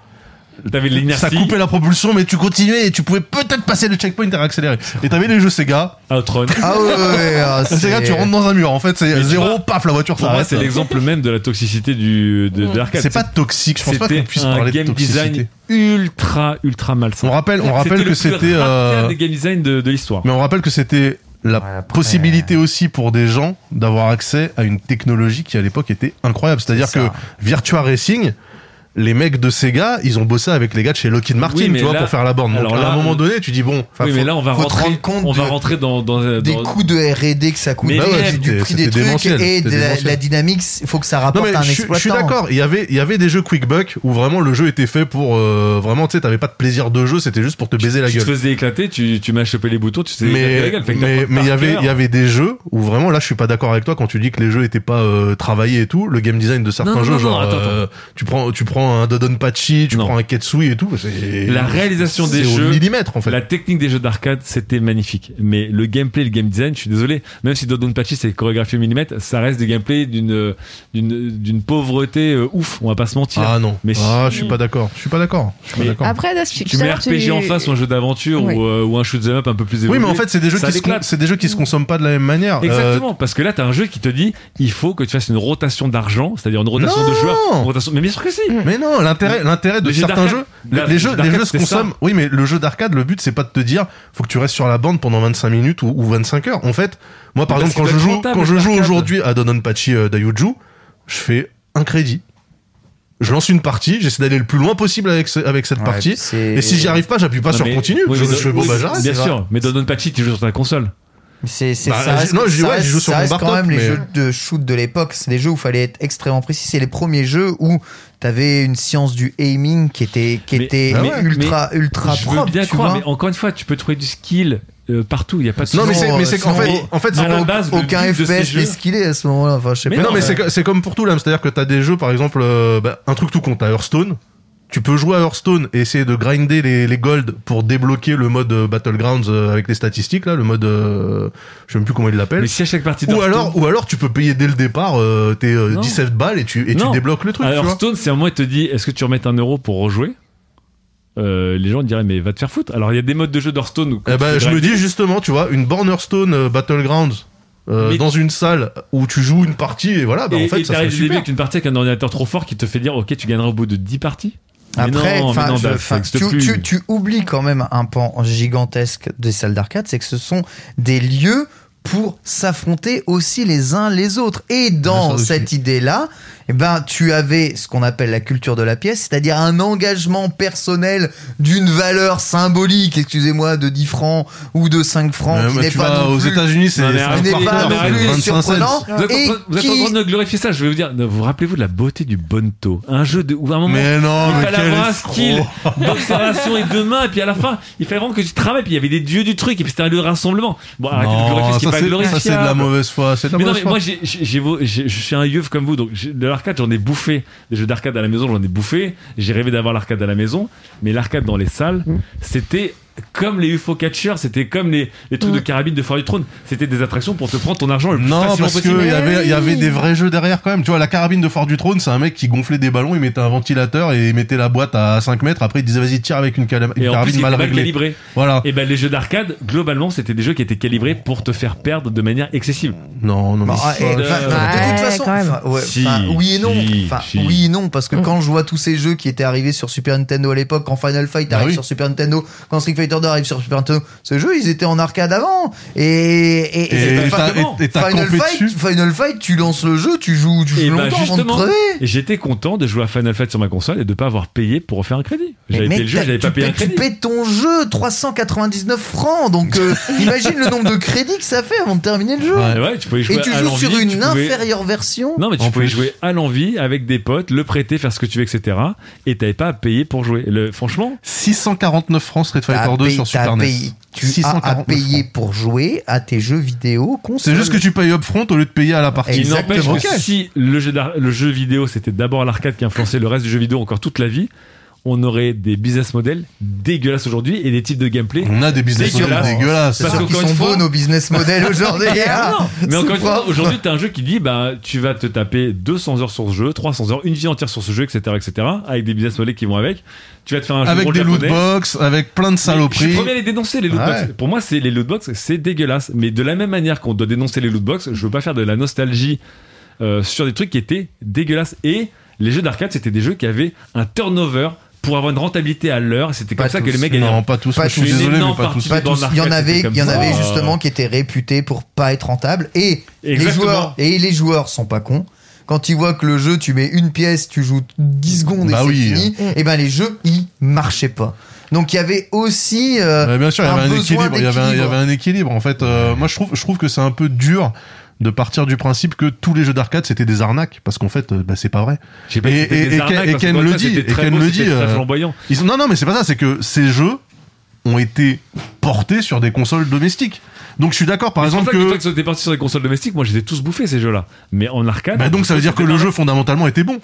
T'avais l'inertie. ça coupait la propulsion, mais tu continuais et tu pouvais peut-être passer le checkpoint et réaccélérer. Et t'avais les jeux Sega. Outrun. Ah ouais, ouais, ouais, ah, Sega, tu rentres dans un mur. En fait, c'est zéro, vois, paf, la voiture s'arrête. c'est l'exemple même de la toxicité du, de, de l'arcade. C'est pas toxique. Je pense pas qu'on puisse un parler de game toxicité. design ultra, ultra malsain. On rappelle, on rappelle C'était que c'était. euh, des game design de, de l'histoire. Mais on rappelle que c'était la Ouais, après- possibilité aussi pour des gens d'avoir accès à une technologie qui à l'époque était incroyable. C'est-à-dire C'est que. Virtua Racing, les mecs de Sega, ils ont bossé avec les gars de chez Lockheed Martin, Oui, tu vois, là- pour faire la borne. Donc alors à un moment donné, tu dis bon, oui, mais là, on va rentrer, rendre compte on va de- rentrer dans, dans, des dans- coûts de R&D que ça coûte, Mais bah ouais, du prix des trucs et de la, dynamique. Il faut que ça Non rapporte mais à un je, suis- je exploitant. suis d'accord. Il y avait il y avait des jeux Quick Buck où vraiment le jeu était fait pour euh, vraiment tu sais t'avais pas de plaisir de jeu c'était juste pour te baiser la tu te gueule. faisais éclater, tu, tu m'as chopé les boutons, tu te faisais la Mais gueule. Mais il y avait il y avait des jeux où vraiment là je suis pas d'accord avec toi quand tu dis que les jeux étaient pas euh, travaillés et tout. Le game design de certains Non, non, jeux non, genre non, euh, tu prends tu prends un Dodonpachi, tu Non. prends un Ketsui et tout. La réalisation des c'est au jeux, millimètre en fait. La technique des jeux d'arcade, c'était magnifique. Mais le gameplay, le game design, je suis désolé, même si Dodonpachi c'est chorégraphié au millimètre, ça reste du gameplay d'une d'une d'une pauvreté euh, ouf. On va pas se mentir. Ah non. Mais ah, si- je suis pas d'accord. Je suis pas d'accord. Je suis pas Mais d'accord. Après, là, tu, tu mets RPG tu- en face ou un jeu d'aventure Oui. ou, euh, ou un shoot 'em up un peu plus Oui, évolué. mais en fait, c'est des jeux qui c'est des jeux qui se consomment pas de la même manière. Euh, Exactement, parce que là, t'as un jeu qui te dit, il faut que tu fasses une rotation d'argent, c'est-à-dire une rotation Non de joueurs. Une rotation... Mais bien sûr que si. Mais non, l'intérêt, l'intérêt de Les certains jeux, les, jeux, les jeux se ça. consomment. Oui, mais le jeu d'arcade, le but c'est pas de te dire, faut que tu restes sur la bande pendant 25 minutes ou, ou 25 heures. En fait, moi par Mais exemple, quand je joue, quand je aujourd'hui à Dodonpachi euh, Dayuju, je fais un crédit. Je lance une partie, j'essaie d'aller le plus loin possible avec, ce- avec cette Ouais, partie. Et si j'y arrive pas, j'appuie pas Non, sur mais- continue. oui, je, mais je fais bon bah j'arrête. Bien sûr, mais Dodonpachi, tu joues sur ta console. C'est, c'est, Bah, ça reste, non, je- ça ouais, reste- je joue sur ça reste quand même les mais- jeux de shoot de l'époque. C'est des jeux où il fallait être extrêmement précis. C'est les premiers jeux où t'avais une science du aiming qui était, qui Mais- était mais ultra, ultra je propre. veux bien tu croire, vois. mais encore une fois, tu peux trouver du skill euh, partout. Il y a pas de Non, mais c'est, mais euh, c'est qu'en fait, en fait, à la base, Aucun FPS n'est skillé à ce moment-là. Enfin, je sais Mais pas. non, mais Euh, c'est, comme pour tout là. C'est-à-dire que t'as des jeux, par exemple, euh, bah, un truc tout con, t'as Hearthstone. Tu peux jouer à Hearthstone et essayer de grinder les, les gold pour débloquer le mode euh, Battlegrounds euh, avec les statistiques là, le mode, euh, je sais même plus comment il l'appelle. Mais si à chaque partie Ou alors, ou alors tu peux payer dès le départ euh, tes euh, Non. 17 balles et tu et tu Non. débloques le truc. à. Hearthstone, c'est un moment, il te dit est-ce que tu remets un euro pour rejouer? Euh, Les gens diraient mais va te faire foutre. Alors il y a des modes de jeu d'Hearthstone où. Eh ben, je me dis justement, tu vois, une borne Hearthstone euh, Battlegrounds euh, dans une salle où tu joues une partie et voilà, bah, et, en fait, et ça serait super. avec une partie avec un ordinateur trop fort qui te fait dire ok tu gagneras au bout de 10 parties. Après, non, non, je- tu, tu- tu oublies quand même un pan gigantesque des salles d'arcade, c'est que ce sont des lieux pour s'affronter aussi les uns les autres. Et dans cette idée-là, eh ben, tu avais ce qu'on appelle la culture de la pièce, c'est-à-dire un engagement personnel d'une valeur symbolique, excusez-moi, de 10 francs ou de 5 francs, Euh, qui bah, n'est pas aux États-Unis, c'est pas non, plus 25 cents. surprenant. Vous êtes, en et train, vous êtes en qui- train de glorifier ça, je vais vous dire, vous rappelez-vous de la beauté du Bonto Un jeu de, où à un moment, Mais non, il mais fallait quel avoir un skill d'observation et de main, et puis à la fin, il fallait vraiment que tu travailles, puis il y avait des dieux du truc, et puis c'était un lieu de rassemblement. Bon, arrêtez de glorifier ce qui est ça pas c'est glorifiable. ça, c'est de la mauvaise foi, c'est de la Mais non, mauvaise mais foi. moi, je suis un yeuf comme vous, donc de j'en ai bouffé. Des jeux d'arcade à la maison, j'en ai bouffé. J'ai rêvé d'avoir l'arcade à la maison, mais l'arcade dans les salles, c'était comme les UFO catchers, c'était comme les, les trucs de carabine de Foire du Trône. C'était des attractions pour te prendre ton argent le plus Non, facilement parce qu'il y avait, il y avait oui. des vrais jeux derrière quand même. Tu vois, la carabine de Fort du Trône, c'est un mec qui gonflait des ballons, il mettait un ventilateur et il mettait la boîte à 5 mètres. Après, il disait vas-y, tire avec une, cala- une Et en plus, carabine il mal réglée. calibré. Voilà. Et ben les jeux d'arcade, globalement, c'était des jeux qui étaient calibrés pour te faire perdre de manière excessive. Non, non, mais ah, et, pas- enfin, Ouais, de toute façon, quand même. enfin, ouais, Si, enfin, oui et non, si, enfin, si. oui et non, parce que Mm. quand je vois tous ces jeux qui étaient arrivés sur Super Nintendo à l'époque, quand Final Fight Bah arrive sur Super Nintendo, quand Street Fighter 2 arrive sur Super Nintendo, ces jeux ils étaient en arcade avant. Et, Final Fight. Final Fight, tu lances le jeu, tu joues, tu Et joues bah, longtemps avant de justement, crever. Et j'étais content de jouer à Final Fight sur ma console et de pas avoir payé pour refaire un crédit. J'avais payé le jeu, j'avais pas tu payé un payes- Tu crédit. payes ton jeu 399 francs, donc euh, imagine le nombre de crédits que ça fait avant de terminer le jeu. Ouais. Et ouais, tu pouvais jouer Et tu à joues l'envie, sur une pouvais- inférieure version. Non, mais tu En pouvais plus. jouer à l'envie avec des potes, le prêter, faire ce que tu veux, etc. Et t'avais pas à payer pour jouer. Le, franchement, 649 francs Street Fighter 2 payé- sur Super payé- NES. tu as à 649 payer pour jouer à tes jeux vidéo console. C'est juste que tu payes upfront au lieu de payer à la partie. il n'empêche que si le jeu, le jeu vidéo c'était d'abord l'arcade qui influençait le reste du jeu vidéo encore toute la vie, on aurait des business models dégueulasses aujourd'hui et des types de gameplay. On a des business models Dégueulasse. dégueulasses. C'est Parce qu'ils sont fois- beaux nos business models aujourd'hui. Ah non, mais encore une fois, aujourd'hui, t'as un jeu qui dit, bah, tu vas te taper 200 heures sur ce jeu, 300 heures, une vie entière sur ce jeu, etc., etc., avec des business models qui vont avec. Tu vas te faire un jeu Avec des loot japonais. box, avec plein de Mais Je suis saloperies. premier à les dénoncer, les lootbox. Ouais. Pour moi, c'est les lootbox, c'est dégueulasse. Mais de la même manière qu'on doit dénoncer les lootbox, je veux pas faire de la nostalgie euh, sur des trucs qui étaient dégueulasses. Et les jeux d'arcade, c'était des jeux qui avaient un turnover pour avoir une rentabilité à l'heure. C'était comme Pas ça que les mecs gagnaient. Non, pas tous. Pas tous. désolé, mais pas tous. Pas. Il y en avait, il y en avait ça. justement qui étaient réputés pour pas être rentables. Et les joueurs, et les joueurs sont pas cons. Quand ils voient que le jeu, tu mets une pièce, tu joues 10 secondes et Bah c'est fini, et ben les jeux, ils marchaient pas. Donc il y avait aussi euh, bien sûr, il y un avait un équilibre. Il y avait un, il y d'équilibre. avait un équilibre. En fait, euh, moi, je trouve, je trouve que c'est un peu dur de partir du principe que tous les jeux d'arcade c'était des arnaques parce qu'en fait euh, bah, c'est pas vrai pas Et- si c'était et- des et arnaques, Ken- et le dit, et très Ken beau, le c'était dit, très euh, flamboyant. Ils non non mais c'est pas ça c'est que ces jeux ont été portés sur des consoles domestiques donc je suis d'accord par Mais exemple que que c'était parti sur des consoles domestiques, moi, ai tous bouffés, ces jeux-là. Mais en arcade. bah, donc ça veut dire que le jeu fondamentalement était bon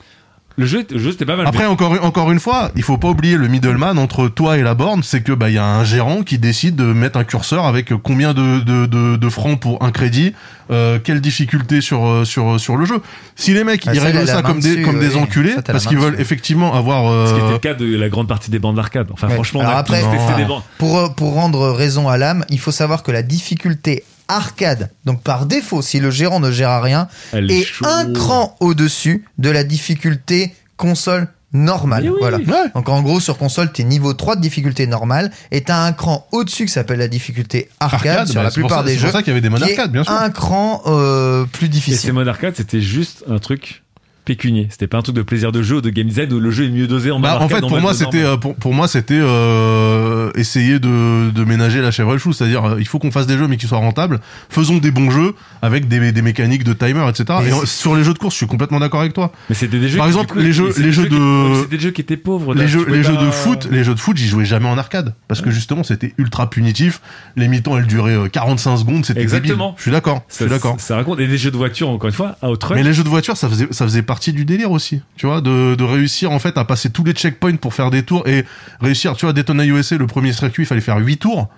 Le jeu, le jeu c'était pas mal. Après, encore, encore une fois, il faut pas oublier le middleman entre toi et la borne, c'est que bah il y a un gérant qui décide de mettre un curseur avec combien de, de, de, de francs pour un crédit, euh, quelle difficulté sur euh, sur sur le jeu. Si les mecs Ah, ils ça, règlent ça comme des comme des enculés Ça, parce qu'ils veulent effectivement avoir Ce qui était euh, le cas de la grande partie des bandes d'arcade. Enfin, Ouais. franchement, on a après, tous testé des bandes. Pour, euh, pour rendre raison à l'âme, il faut savoir que la difficulté arcade, donc par défaut, si le gérant ne gère rien, Elle est un cran au-dessus de la difficulté console normale. Oui. Voilà. ouais. Donc en gros, sur console, t'es niveau 3 de difficulté normale et t'as un cran au-dessus qui s'appelle la difficulté arcade, arcade. sur bah, la c'est pour plupart ça- des c'est jeux. pour ça qu'il y avait des modes arcade, bien sûr. un cran euh, plus Et ces difficile. modes arcade, c'était juste un truc pécunier. C'était pas un truc de plaisir de jeu ou de game design où le jeu est mieux dosé en Bah, en fait, en pour moi, c'était euh, pour, pour moi c'était euh, euh, essayer de, de ménager la chèvre et le chou. C'est-à-dire, euh, il faut qu'on fasse des jeux mais qui soient rentables. Faisons des bons jeux avec des, des mécaniques de timer, etc. Mais et en- sur les jeux de course, je suis complètement d'accord avec toi. Mais c'était des jeux. Par exemple, coup, les jeux- les jeux de- C'était des jeux qui étaient pauvres. là. les jeux, pouvais les pas- jeux de foot, les jeux de foot, j'y jouais jamais en arcade parce que justement c'était ultra punitif. Les mi-temps elles duraient euh, 45 secondes, c'était Exactement. Je suis d'accord. Je suis d'accord. ça raconte. Et des jeux de voiture, encore une fois, Outrun. Mais les jeux de voiture, ça faisait, ça faisait partie du délire aussi, tu vois, de, de réussir en fait à passer tous les checkpoints pour faire des tours et réussir, tu vois, Daytona USA, le premier circuit, il fallait faire 8 tours,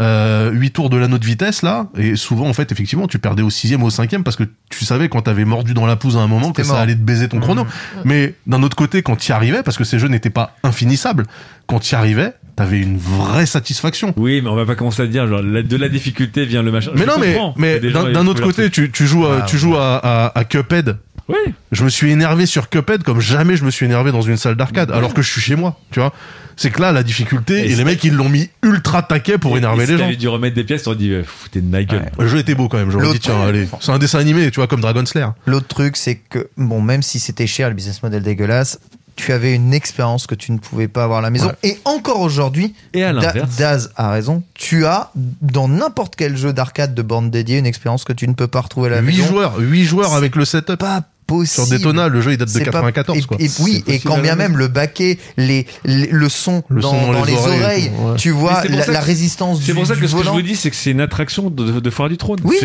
euh, 8 tours de l'anneau de vitesse là, et souvent en fait, effectivement, tu perdais au sixième ou au cinquième parce que tu savais quand t'avais mordu dans la pouze à un moment que ça allait te baiser ton chrono. Mmh. Mais d'un autre côté, quand tu y arrivais, parce que ces jeux n'étaient pas infinissables, quand tu y arrivais, t'avais une vraie satisfaction. Oui, mais on va pas commencer à dire genre la- de la difficulté vient le machin. Mais Je non, mais, mais d'un autre côté, tu, tu joues, à, Ah, tu joues à, à, à Cuphead. Oui. Je me suis énervé sur Cuphead comme jamais je me suis énervé dans une salle d'arcade, alors que je suis chez moi, tu vois. C'est que là, la difficulté, Et les mecs, ils l'ont mis ultra taquet pour Et- énerver et si les gens. t'avais dû remettre des pièces, t'aurais dit, euh, foutez de ma gueule. Ouais. Le jeu était beau quand même, j'aurais dit, tiens, allez, c'est un dessin animé, tu vois, comme Dragon Slayer. L'autre truc, c'est que, bon, même si c'était cher, le business model dégueulasse, tu avais une expérience que tu ne pouvais pas avoir à la maison. Ouais. Et encore aujourd'hui, Et à Da- l'inverse. Daz a raison, tu as, dans n'importe quel jeu d'arcade de bande dédiée, une expérience que tu ne peux pas retrouver à la 8 maison. joueurs, 8 joueurs avec le setup. Pas possible. Sur Daytona, le jeu, il date de C'est pas- 94, et, oui, et quand bien même le baquet, les, les- le son, Le dans, son dans dans les les oreilles, oreilles, ouais. tu vois la, résistance du, C'est pour ça que ce que je vous dis, c'est que c'est une attraction de, de Foire du Trône. Oui.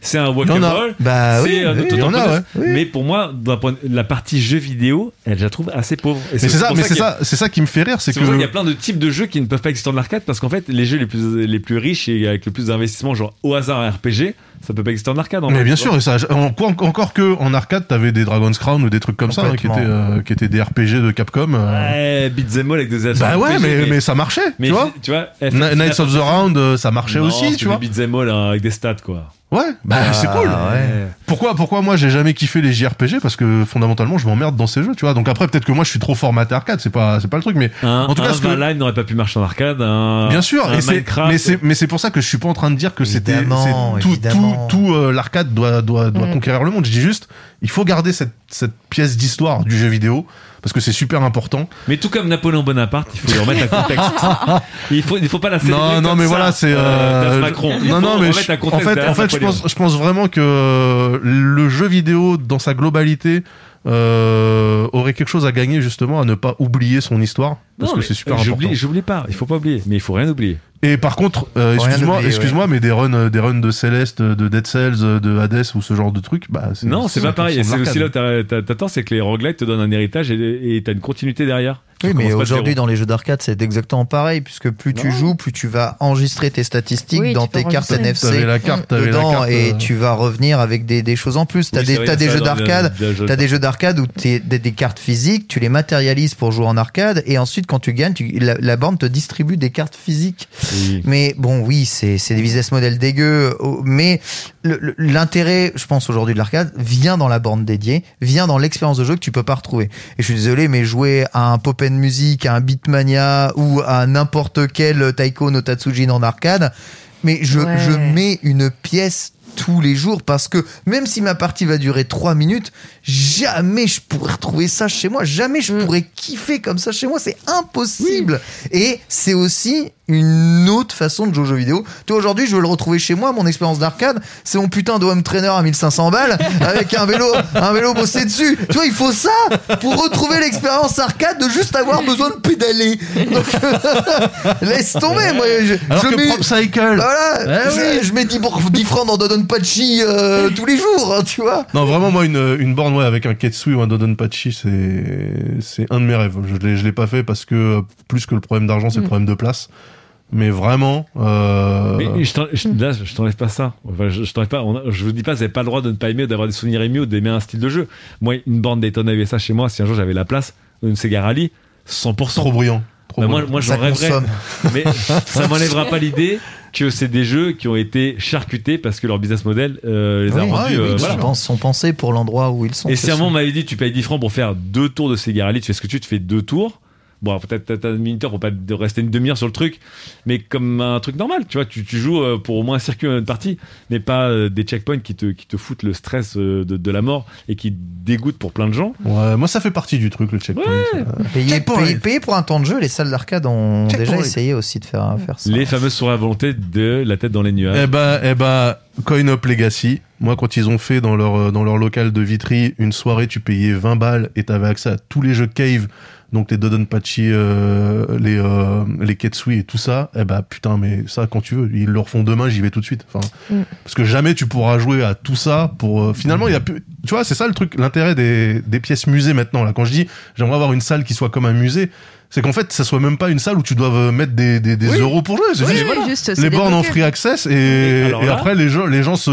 C'est, un walk Il y en and a. roll. Bah c'est oui, un oui, il automatisme. ouais. Mais pour moi, la partie jeu vidéo, elle, je la trouve assez pauvre. Mais c'est ça, pour mais c'est qu'il y a- ça, c'est ça qui me fait rire, c'est qu'il y a plein de types de jeux qui ne peuvent pas exister en arcade parce qu'en fait, les jeux les plus, les plus riches et avec le plus d'investissement, genre au hasard RPG, ça peut pas exister en arcade. en Mais bien sûr, et ça, en- quoi- encore que en arcade, t'avais des Dragon's Crown ou des trucs comme ça, hein, qui étaient, euh, qui étaient des RPG de Capcom. euh. Ouais, beat'em all avec des Bah ouais, RPG, mais, mais ça marchait, mais tu vois. tu vois, Knights of the Round, euh, ça marchait Non, aussi, tu vois. Beat'em all hein, avec des stats, quoi. Ouais, bah Ah, c'est cool. ouais. Pourquoi, pourquoi moi j'ai jamais kiffé les JRPG Parce que fondamentalement je m'emmerde dans ces jeux, tu vois. Donc après peut-être que moi je suis trop formaté arcade, c'est pas, c'est pas le truc, mais Un, En tout cas, un ce que- Valheim n'aurait pas pu marcher en arcade. Un, bien sûr. un Et c'est, mais c'est, mais c'est pour ça que je suis pas en train de dire que c'était, tout, tout, tout euh, l'arcade doit, doit, doit Mm. conquérir le monde. Je dis juste, il faut garder cette, cette pièce d'histoire du jeu vidéo parce que c'est super important. Mais tout comme Napoléon Bonaparte, il faut lui remettre un contexte. il faut, il faut pas la célébrer Non, non, comme mais ça, voilà, c'est. euh, euh, Macron. Il non, faut non, mais remettre je- un en contexte fait, en fait, je pense, je pense vraiment que euh, le jeu vidéo dans sa globalité euh, aurait quelque chose à gagner justement à ne pas oublier son histoire? Parce Non, que c'est super important. J'oublie, j'oublie pas. Il faut pas oublier. Mais il faut rien oublier. Et par contre, euh, excuse-moi, excuse-moi, mais des runs, des runs de Celeste, de Dead Cells, de Hades ou ce genre de trucs, bah c'est Non, c'est pas pareil. C'est aussi là tort, c'est que les roguelites te donnent un héritage et et t'as une continuité derrière. Oui, mais aujourd'hui, dans les jeux d'arcade, c'est exactement pareil, puisque plus tu Non. joues, plus tu vas enregistrer tes statistiques Oui, dans tes cartes NFC la carte, t'avais la dedans, carte. et euh, tu vas revenir avec des, des choses en plus. T'as Oui, des, y des jeux d'arcade, t'as des jeux d'arcade où t'es des, des cartes physiques, tu les matérialises pour jouer en arcade, et ensuite quand tu gagnes, tu, la, la bande te distribue des cartes physiques. Oui. Mais bon, oui, c'est c'est des business models dégueux. Mais l'intérêt, je pense aujourd'hui de l'arcade, vient dans la borne dédiée, vient dans l'expérience de jeu que tu peux pas retrouver. Et je suis désolé, mais jouer à un pop music, à un Beatmania ou à n'importe quel Taiko no Tatsujin en arcade, mais je, Ouais. je mets une pièce tous les jours parce que même si ma partie va durer 3 minutes, jamais je pourrais retrouver ça chez moi, jamais je Mm. pourrais kiffer comme ça chez moi, c'est impossible. Et c'est aussi une autre façon de jouer aux jeux vidéo. Toi aujourd'hui, je veux le retrouver chez moi, mon expérience d'arcade, c'est mon putain de home trainer à 1500 balles avec un vélo, un vélo bossé dessus. Tu vois, il faut ça pour retrouver l'expérience arcade de juste avoir besoin de pédaler. Donc, laisse tomber, moi. Je, Alors je que mets- Prop Cycle. voilà, Eh je, oui. je mets 10, pour- 10 francs dans Dodonpachi euh, tous les jours, hein, tu vois. Non, vraiment, moi, une, une borne ouais, avec un Ketsui ou un Dodonpachi, c'est c'est un de mes rêves. Je l'ai je l'ai pas fait parce que euh, plus que le problème d'argent, c'est le Mm. problème de place. Mais vraiment, euh, Mais je je- là, je t'enlève pas ça. Enfin, je, je t'enlève pas. on a- je vous dis pas, vous avez pas le droit de ne pas aimer, ou d'avoir des souvenirs émus, ou d'aimer un style de jeu. Moi, une borne Daytona USA chez moi, si un jour j'avais la place, une Sega Rally, 100%. trop brillant. Trop Bah, moi, brillant. moi j'en rêverais. Mais ça m'enlèvera pas l'idée que c'est des jeux qui ont été charcutés parce que leur business model euh, les a rendus. oui, euh, voilà. pensent- sont pensés pour l'endroit où ils sont. Et c'est si à un moment on m'avait dit tu payes 10 francs pour faire deux tours de Sega Rally, tu fais ce que tu tu fais deux tours. Bon, peut-être t'as un minuteur pour pas de rester une demi-heure sur le truc, mais comme un truc normal, tu vois, tu, tu joues euh, pour au moins un circuit une partie, mais pas euh, des checkpoints qui te, qui te foutent le stress euh, de, de la mort et qui dégoûtent pour plein de gens. Ouais, moi ça fait partie du truc, le checkpoint. Ouais. Payer, Checkpoint. payer- payer pour un temps de jeu, les salles d'arcade ont Checkpoint. déjà essayé aussi de faire, faire ça. Les fameuses soirées à volonté de la tête dans les nuages. Eh bah, eh bah, Coin Up Legacy. Moi, quand ils ont fait dans leur, dans leur local de Vitry une soirée, tu payais 20 balles et t'avais accès à tous les jeux Cave, donc les Dodonpachi, euh, les, euh, les Ketsui et tout ça. Eh bah, putain, mais ça, quand tu veux, ils le refont demain, j'y vais tout de suite. Enfin, Mm. parce que jamais tu pourras jouer à tout ça pour, euh, finalement, il y a plus, tu vois, c'est ça le truc, l'intérêt des, des pièces musées maintenant, là. Quand je dis, j'aimerais avoir une salle qui soit comme un musée, c'est qu'en fait, ça soit même pas une salle où tu dois euh, mettre des, des, des Oui. euros pour jouer. C'est Oui, juste, oui, voilà, juste, c'est les bornes en free access et, Alors et là- après les gens les gens se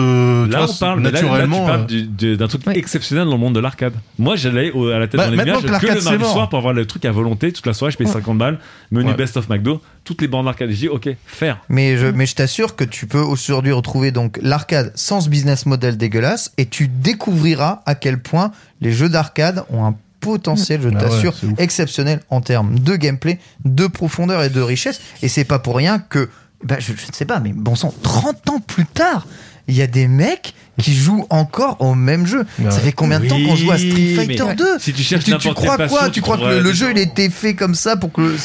Là, vois, on parle, mais là, là, naturellement tu parles euh, du- du- d'un truc Oui. exceptionnel dans le monde de l'arcade. Moi, j'allais à la tête Bah, dans les nuages que que, l'arcade, le mardi soir pour avoir le truc à volonté toute la soirée. Je paye Ouais. 50 balles, menu Ouais. best of McDo, toutes les bornes d'arcade. Je dis, ok, faire. Mais je, mais je t'assure que tu peux aujourd'hui retrouver donc l'arcade sans ce business model dégueulasse et tu découvriras à quel point les jeux d'arcade ont un potentiel, je Ah t'assure, exceptionnel en termes de gameplay, de profondeur et de richesse. Et c'est pas pour rien que, bah, je, je ne sais pas, mais bon sang, 30 ans plus tard, il y a des mecs qui jouent encore au même jeu. Ouais. Ça fait combien de temps qu'on joue à Street Fighter mais 2 Si tu cherches tu, tu crois quoi Tu crois que le, jeu il a été fait comme ça pour que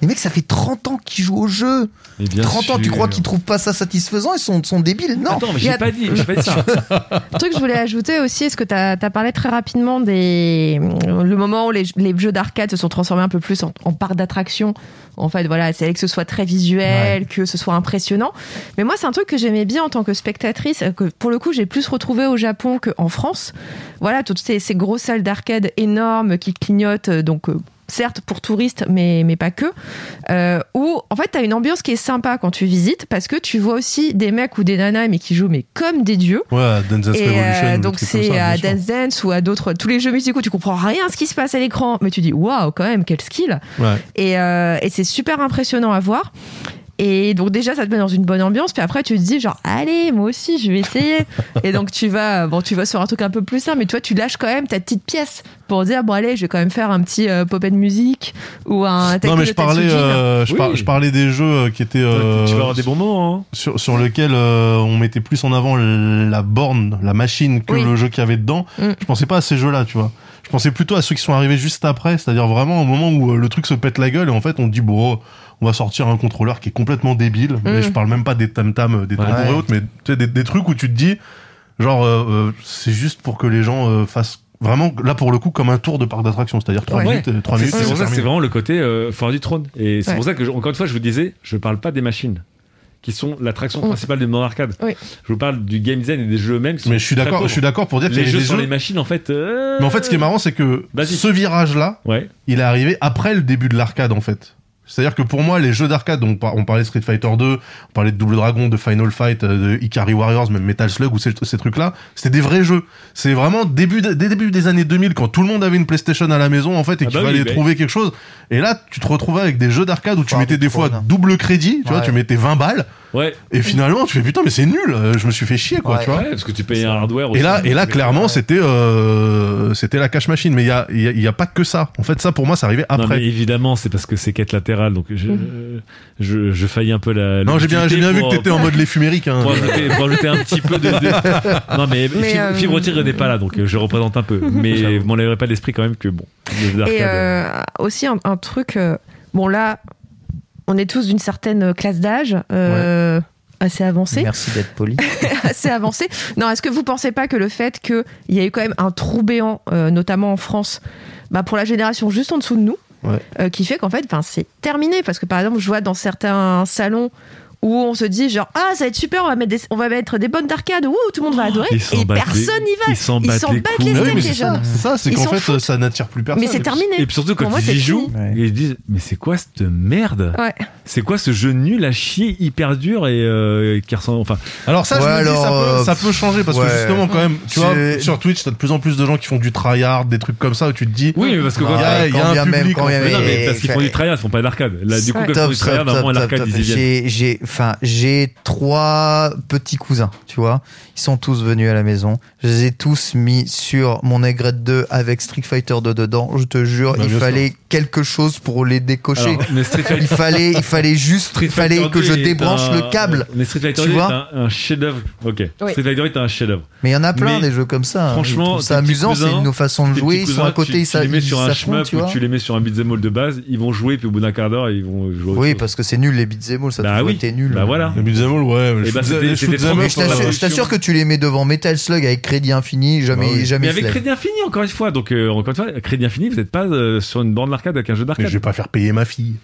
Les mecs, ça fait 30 ans qu'ils jouent au jeu. Mais bien 30 ans, tu crois qu'ils trouvent pas ça satisfaisant Ils sont, sont débiles Non. Attends, mais y a- j'ai pas dit, j'ai pas dit ça. Un truc que je voulais ajouter aussi, est-ce que tu as, parlé très rapidement des le moment où les, les jeux d'arcade se sont transformés un peu plus en, en parc d'attraction. En fait, voilà, c'est que ce soit très visuel, que ce soit impressionnant. Mais moi, c'est un truc que j'aimais bien en tant que spectatrice, que pour le coup, j'ai plus retrouvé au Japon qu'en France. Voilà, toutes ces, ces grosses salles d'arcade énormes qui clignotent, euh, donc. euh, Certes pour touristes, mais, mais pas que. Euh, où en fait, tu as une ambiance qui est sympa quand tu visites parce que tu vois aussi des mecs ou des nanas mais qui jouent mais comme des dieux. ouais Dance Dance Et Revolution euh, donc c'est à. Dance Dance ou à d'autres tous les jeux musicaux tu comprends rien à ce qui se passe à l'écran mais tu dis waouh quand même quel skill ouais et, euh, et c'est super impressionnant à voir et donc déjà ça te met dans une bonne ambiance puis après tu te dis genre allez moi aussi je vais essayer et donc tu vas bon tu vas sur un truc un peu plus simple mais toi tu lâches quand même ta petite pièce pour dire bon allez je vais quand même faire un petit euh, pop and music ou un non mais no je parlais euh, je, Oui. par- je parlais des jeux euh, qui étaient euh, tu vas avoir des bons moments. Hein. sur, sur lequel euh, on mettait plus en avant la borne, la machine que Oui. le jeu qu'il y avait dedans. Mm. Je pensais pas à ces jeux-là, tu vois. Je pensais plutôt à ceux qui sont arrivés juste après, c'est-à-dire vraiment au moment où euh, le truc se pète la gueule et en fait on dit bon, on va sortir un contrôleur qui est complètement débile. Mais Mm. je parle même pas des tam tam, des Ouais. tambours et autres, mais tu sais, des, des trucs où tu te dis genre euh, euh, c'est juste pour que les gens euh, fassent vraiment là pour le coup comme un tour de parc d'attraction, c'est-à-dire 3 Ouais. minutes, euh, 3 C'est minutes, c'est c'est pour ça que c'est terminé. vraiment le côté euh, fort du trône. Et c'est Ouais. pour ça que, je- encore une fois, je vous disais, je parle pas des machines qui sont l'attraction Mm. principale du monde arcade. Oui. Je vous parle du game design et des jeux eux-mêmes. qui sont Mais je suis d'accord, je suis d'accord pour dire y Les jeux des sur jeux. les machines, en fait. euh, Mais en fait, ce qui est marrant, c'est que ce virage-là, Ouais. il est arrivé après le début de l'arcade en fait. C'est-à-dire que pour moi, les jeux d'arcade, donc on parlait de Street Fighter 2, on parlait de Double Dragon, de Final Fight, euh, de Ikari Warriors, même Metal Slug ou ces, ces trucs-là, c'était des vrais jeux. C'est vraiment début de- dès début des années 2000 quand tout le monde avait une PlayStation à la maison en fait et Ah qu'il bah oui, fallait bah trouver quelque chose. Et là, tu te retrouvais avec des jeux d'arcade où tu mettais des fois double crédit, tu vois, tu mettais 20 balles Ouais. et finalement tu fais putain mais c'est nul, euh, je me suis fait chier quoi, Ouais. tu vois. Ouais, parce que tu payes un hardware aussi. Et là, et là, Mais- clairement, Ouais. c'était, euh, c'était la cash machine. Mais il y a, il y, a, y a pas que ça. En fait, ça, pour moi, c'est arrivé Non, après. mais évidemment, c'est parce que c'est quête latérale, donc je, je, je faillis un peu la. Non, j'ai bien, j'ai bien vu que t'étais en mode les fumériques. Hein. Pour ajouter, pour ajouter un petit peu de. de- Non, mais, Mais, Fibre, euh, Fibre Tigre n'est pas là, donc euh, je représente un peu. Mais vous m'enlèverez pas l'esprit quand même que bon. Et euh, aussi un, un truc, euh, bon là, on est tous d'une certaine classe d'âge, euh, assez avancée, Merci d'être poli. assez avancée. Non, est-ce que vous pensez pas que le fait qu'il y a eu quand même un trou béant, euh, notamment en France, bah, pour la génération juste en dessous de nous, Ouais. euh, qui fait qu'en fait, c'est terminé parce que par exemple, je vois dans certains salons où on se dit genre ah ça va être super on va mettre des, on va mettre des bonnes d'arcades ouh tout le monde va adorer Ils s'en et battent personne n'y va ils s'en battent les couilles. les Ah oui, steaks les c'est ça, jeunes c'est ça, c'est Ils qu'en fait, foutent. ça n'attire plus personne. mais c'est terminé Et puis surtout quand moi, ils y jouent. Ouais. ils disent mais c'est quoi cette merde? Ouais. C'est quoi ce jeu nul à chier hyper dur et euh, qui ressemble enfin Alors ça, je Ouais, me dis, ça, euh, peut, ça peut changer parce que justement, quand même, tu vois, sur Twitch, t'as de plus en plus de gens qui font du tryhard, des trucs comme ça où tu te dis. oui mais parce que il y a- il y a quand un public, parce qu'ils font du tryhard ils font pas d'arcade là du coup quand ils font du tryhard l'arcade top, ils y viennent J'ai, j'ai, enfin, j'ai trois petits cousins, tu vois. Ils sont tous venus à la maison. Je les ai tous mis sur mon aigrette 2 avec Street Fighter 2 dedans. Je te jure, Bah, il fallait quelque chose pour les décocher. Alors, mais Street Fighter- il fallait, il fallait juste, Street il fallait Fighter que je 2 est débranche un- le câble. Mais Street Fighter Tu 2 est vois un, un chef-d'œuvre. Ok. Oui. Street Fighter 2 est un chef-d'œuvre. Mais il y en a plein Mais des jeux comme ça. hein. franchement, petits amusant. C'est cousins, nos façons de jouer. petits Ils sont cousins, à côté, tu, ils tu les mets ils sur un shmup tu ou vois. tu les mets sur un beat'em all de base, ils vont jouer, puis au bout d'un quart d'heure, ils vont jouer. Oui, parce que c'est nul les beat'em all, ça a Bah toujours été nul. Bah voilà. Les beat'em all, ouais. Eh bah, Mais je t'assure que tu les mets devant Metal Slug avec crédit infini, jamais, Bah oui. jamais Mais avec. Crédit Infini, encore une fois. Donc, euh, encore une fois, Crédit Infini, vous n'êtes pas euh, sur une borne d'arcade avec un jeu Mais d'arcade. je vais pas faire payer ma fille.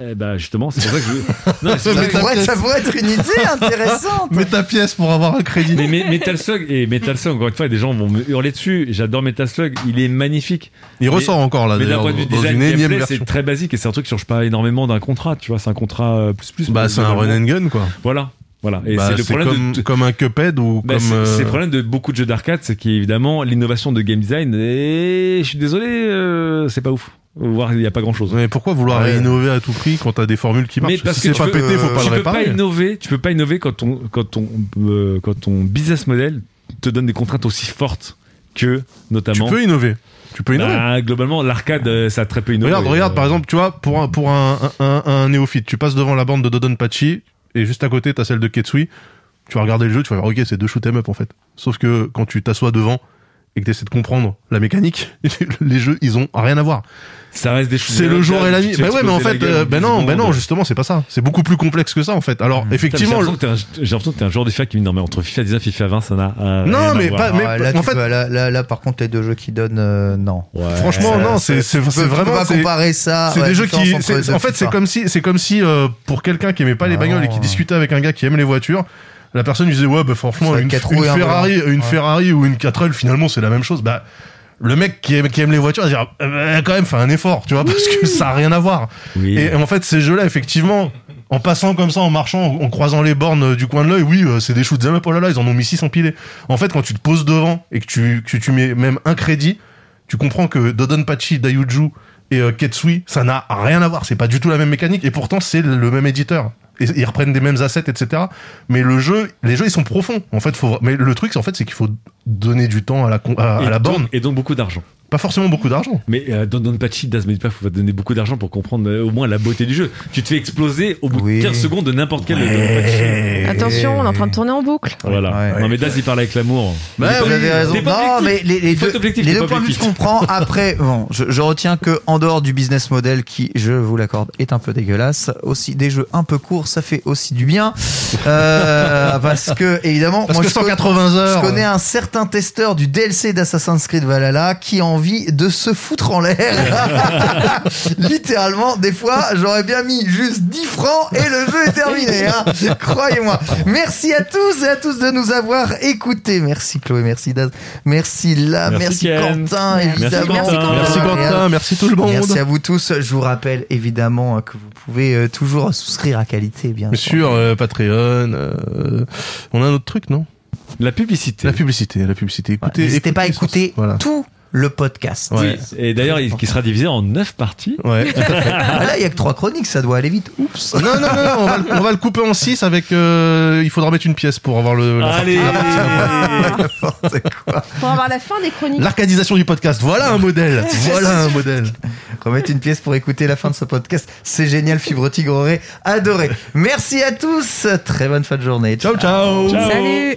Eh bah, justement, c'est pour ça que je. Non, mais Ça pourrait, ça pourrait être une idée intéressante. Mets ta pièce pour avoir un crédit. Mais, mais Metal Slug et Metal Slug, encore une fois, des gens vont me hurler dessus. J'adore Metal Slug, il est magnifique. Il ressort encore là, mais d'un point de vue dans design une énième gameplay, version. c'est très basique et c'est un truc qui change pas énormément d'un contrat. Tu vois, c'est un contrat euh, plus plus. Bah, mais c'est un run and gun, quoi. Voilà, voilà. Et Bah, c'est le problème comme, de. comme un Cuphead ou Bah, comme. c'est euh, c'est le problème de beaucoup de jeux d'arcade, c'est qu'évidemment l'innovation de game design. Et je suis désolé, euh, c'est pas ouf. Voir, il y a pas grand chose. Mais pourquoi vouloir Ouais. innover à tout prix quand t'as des formules qui marchent? Mais parce Si que c'est tu pas peux- pété, faut pas tu le peux pas réparer. innover, tu peux pas innover quand ton quand ton euh, quand ton business model te donne des contraintes aussi fortes que Tu notamment. peux innover. Tu peux innover. Bah, globalement, l'arcade, euh, ça a très peu innové. Regarde, regarde, Euh, par exemple, tu vois, pour un, pour un, un, un néophyte, tu passes devant la bande de Dodonpachi et juste à côté, t'as celle de Ketsui. Tu vas regarder le jeu, tu vas voir, ok, c'est deux shoot 'em up en fait. Sauf que quand tu t'assois devant et que t'essaies de comprendre la mécanique, les jeux, ils ont rien à voir. Ça reste des choses. C'est le jour et la nuit. Bah ouais, mais en fait, euh, ben 10 non, ben non, justement, c'est pas ça. C'est beaucoup plus complexe que ça en fait. Alors, mais effectivement, J'ai l'impression que t'es un- j'ai l'impression que t'es un joueur de FIFA qui me dit non, mais entre FIFA 19 et FIFA 20, ça n'a. euh, Non, mais pas- mais- Ah, là, en fait- peux- là, là, là, par contre, les deux jeux qui donnent, euh, non. Ouais. franchement, non, Ça, c'est vraiment. pas c'est- comparer ça. C'est ouais, des jeux qui, en fait, c'est comme si, c'est comme si euh, pour quelqu'un qui aimait pas les bagnoles et qui discutait avec un gars qui aime les voitures, la personne lui disait ouais, bah franchement, une, un Ferrari, une Ouais. Ferrari ou une 4L, finalement, c'est la même chose. Bah, le mec qui aime, qui aime les voitures, dire euh, bah, quand même, fais un effort, tu vois, parce que ça a rien à voir. Oui. Et en fait, ces jeux-là, effectivement. En passant comme ça, en marchant, en croisant les bornes euh, du coin de l'œil, oui, euh, c'est des shoots up, oh là là, ils en ont mis 6 empilés. En fait, quand tu te poses devant et que tu, que tu mets même un crédit, tu comprends que Dodonpachi, Dayuju et euh, Ketsui, ça n'a rien à voir. C'est pas du tout la même mécanique et pourtant c'est le même éditeur. Et ils reprennent des mêmes assets, etc. Mais le jeu, les jeux, ils sont profonds. En fait, faut. Mais le truc, c'est en fait, c'est qu'il faut donner du temps à la à, à la donc- borne. Et donc beaucoup d'argent. Pas forcément beaucoup d'argent. Mais euh, dans Don Pachi, Das Medipa, faut donner beaucoup d'argent pour comprendre euh, au moins la beauté du jeu. Tu te fais exploser au bout Oui. de 15 secondes de n'importe quel Don Ouais. Attention, on est en train de tourner en boucle. Voilà. Ouais. Non mais Das il parle avec l'amour. Bah vous avez raison. Non, mais les, les deux, les deux points de vue se objectif. comprend. Après, bon, je, je retiens que en dehors du business model qui, je vous l'accorde, est un peu dégueulasse, aussi des jeux un peu courts, ça fait aussi du bien. Euh, parce que évidemment, Parce moi que je, connais- 180 heures. je connais un certain testeur du DLC d'Assassin's Creed Valhalla qui a envie de se foutre en l'air. Littéralement, des fois, j'aurais bien mis juste 10 francs et le jeu est terminé. hein. Croyez-moi. Merci à tous et à tous de nous avoir écoutés. Merci Chloé, merci Daz, merci là, Merci. Quentin, Merci, évidemment. Quentin. Merci Quentin, merci tout le monde. Merci à vous tous. Je vous rappelle évidemment que vous pouvez euh, toujours souscrire à qualité, bien Bien sûr, euh, Patreon. euh, on a un autre truc, non? La publicité. La publicité, la publicité. Ouais, Écoutez, N'hésitez pas à écouter Voilà. tout le podcast. Ouais. Oui. Et d'ailleurs, il- qui sera divisé en 9 parties. Ouais. Ah, là, il y a que trois chroniques, ça doit aller vite. Oups. non, non, non, non, on va, le- on va le couper en 6 avec. euh, il faudra mettre une pièce pour avoir le. la Allez quoi. Pour avoir la fin des chroniques. L'arcadisation du podcast, voilà un modèle. voilà un modèle. Remettre une pièce pour écouter la fin de ce podcast. C'est génial, Fibre Tigre aurait adoré. Merci à tous. Très bonne fin de journée. Ciao, ciao. Ciao. Salut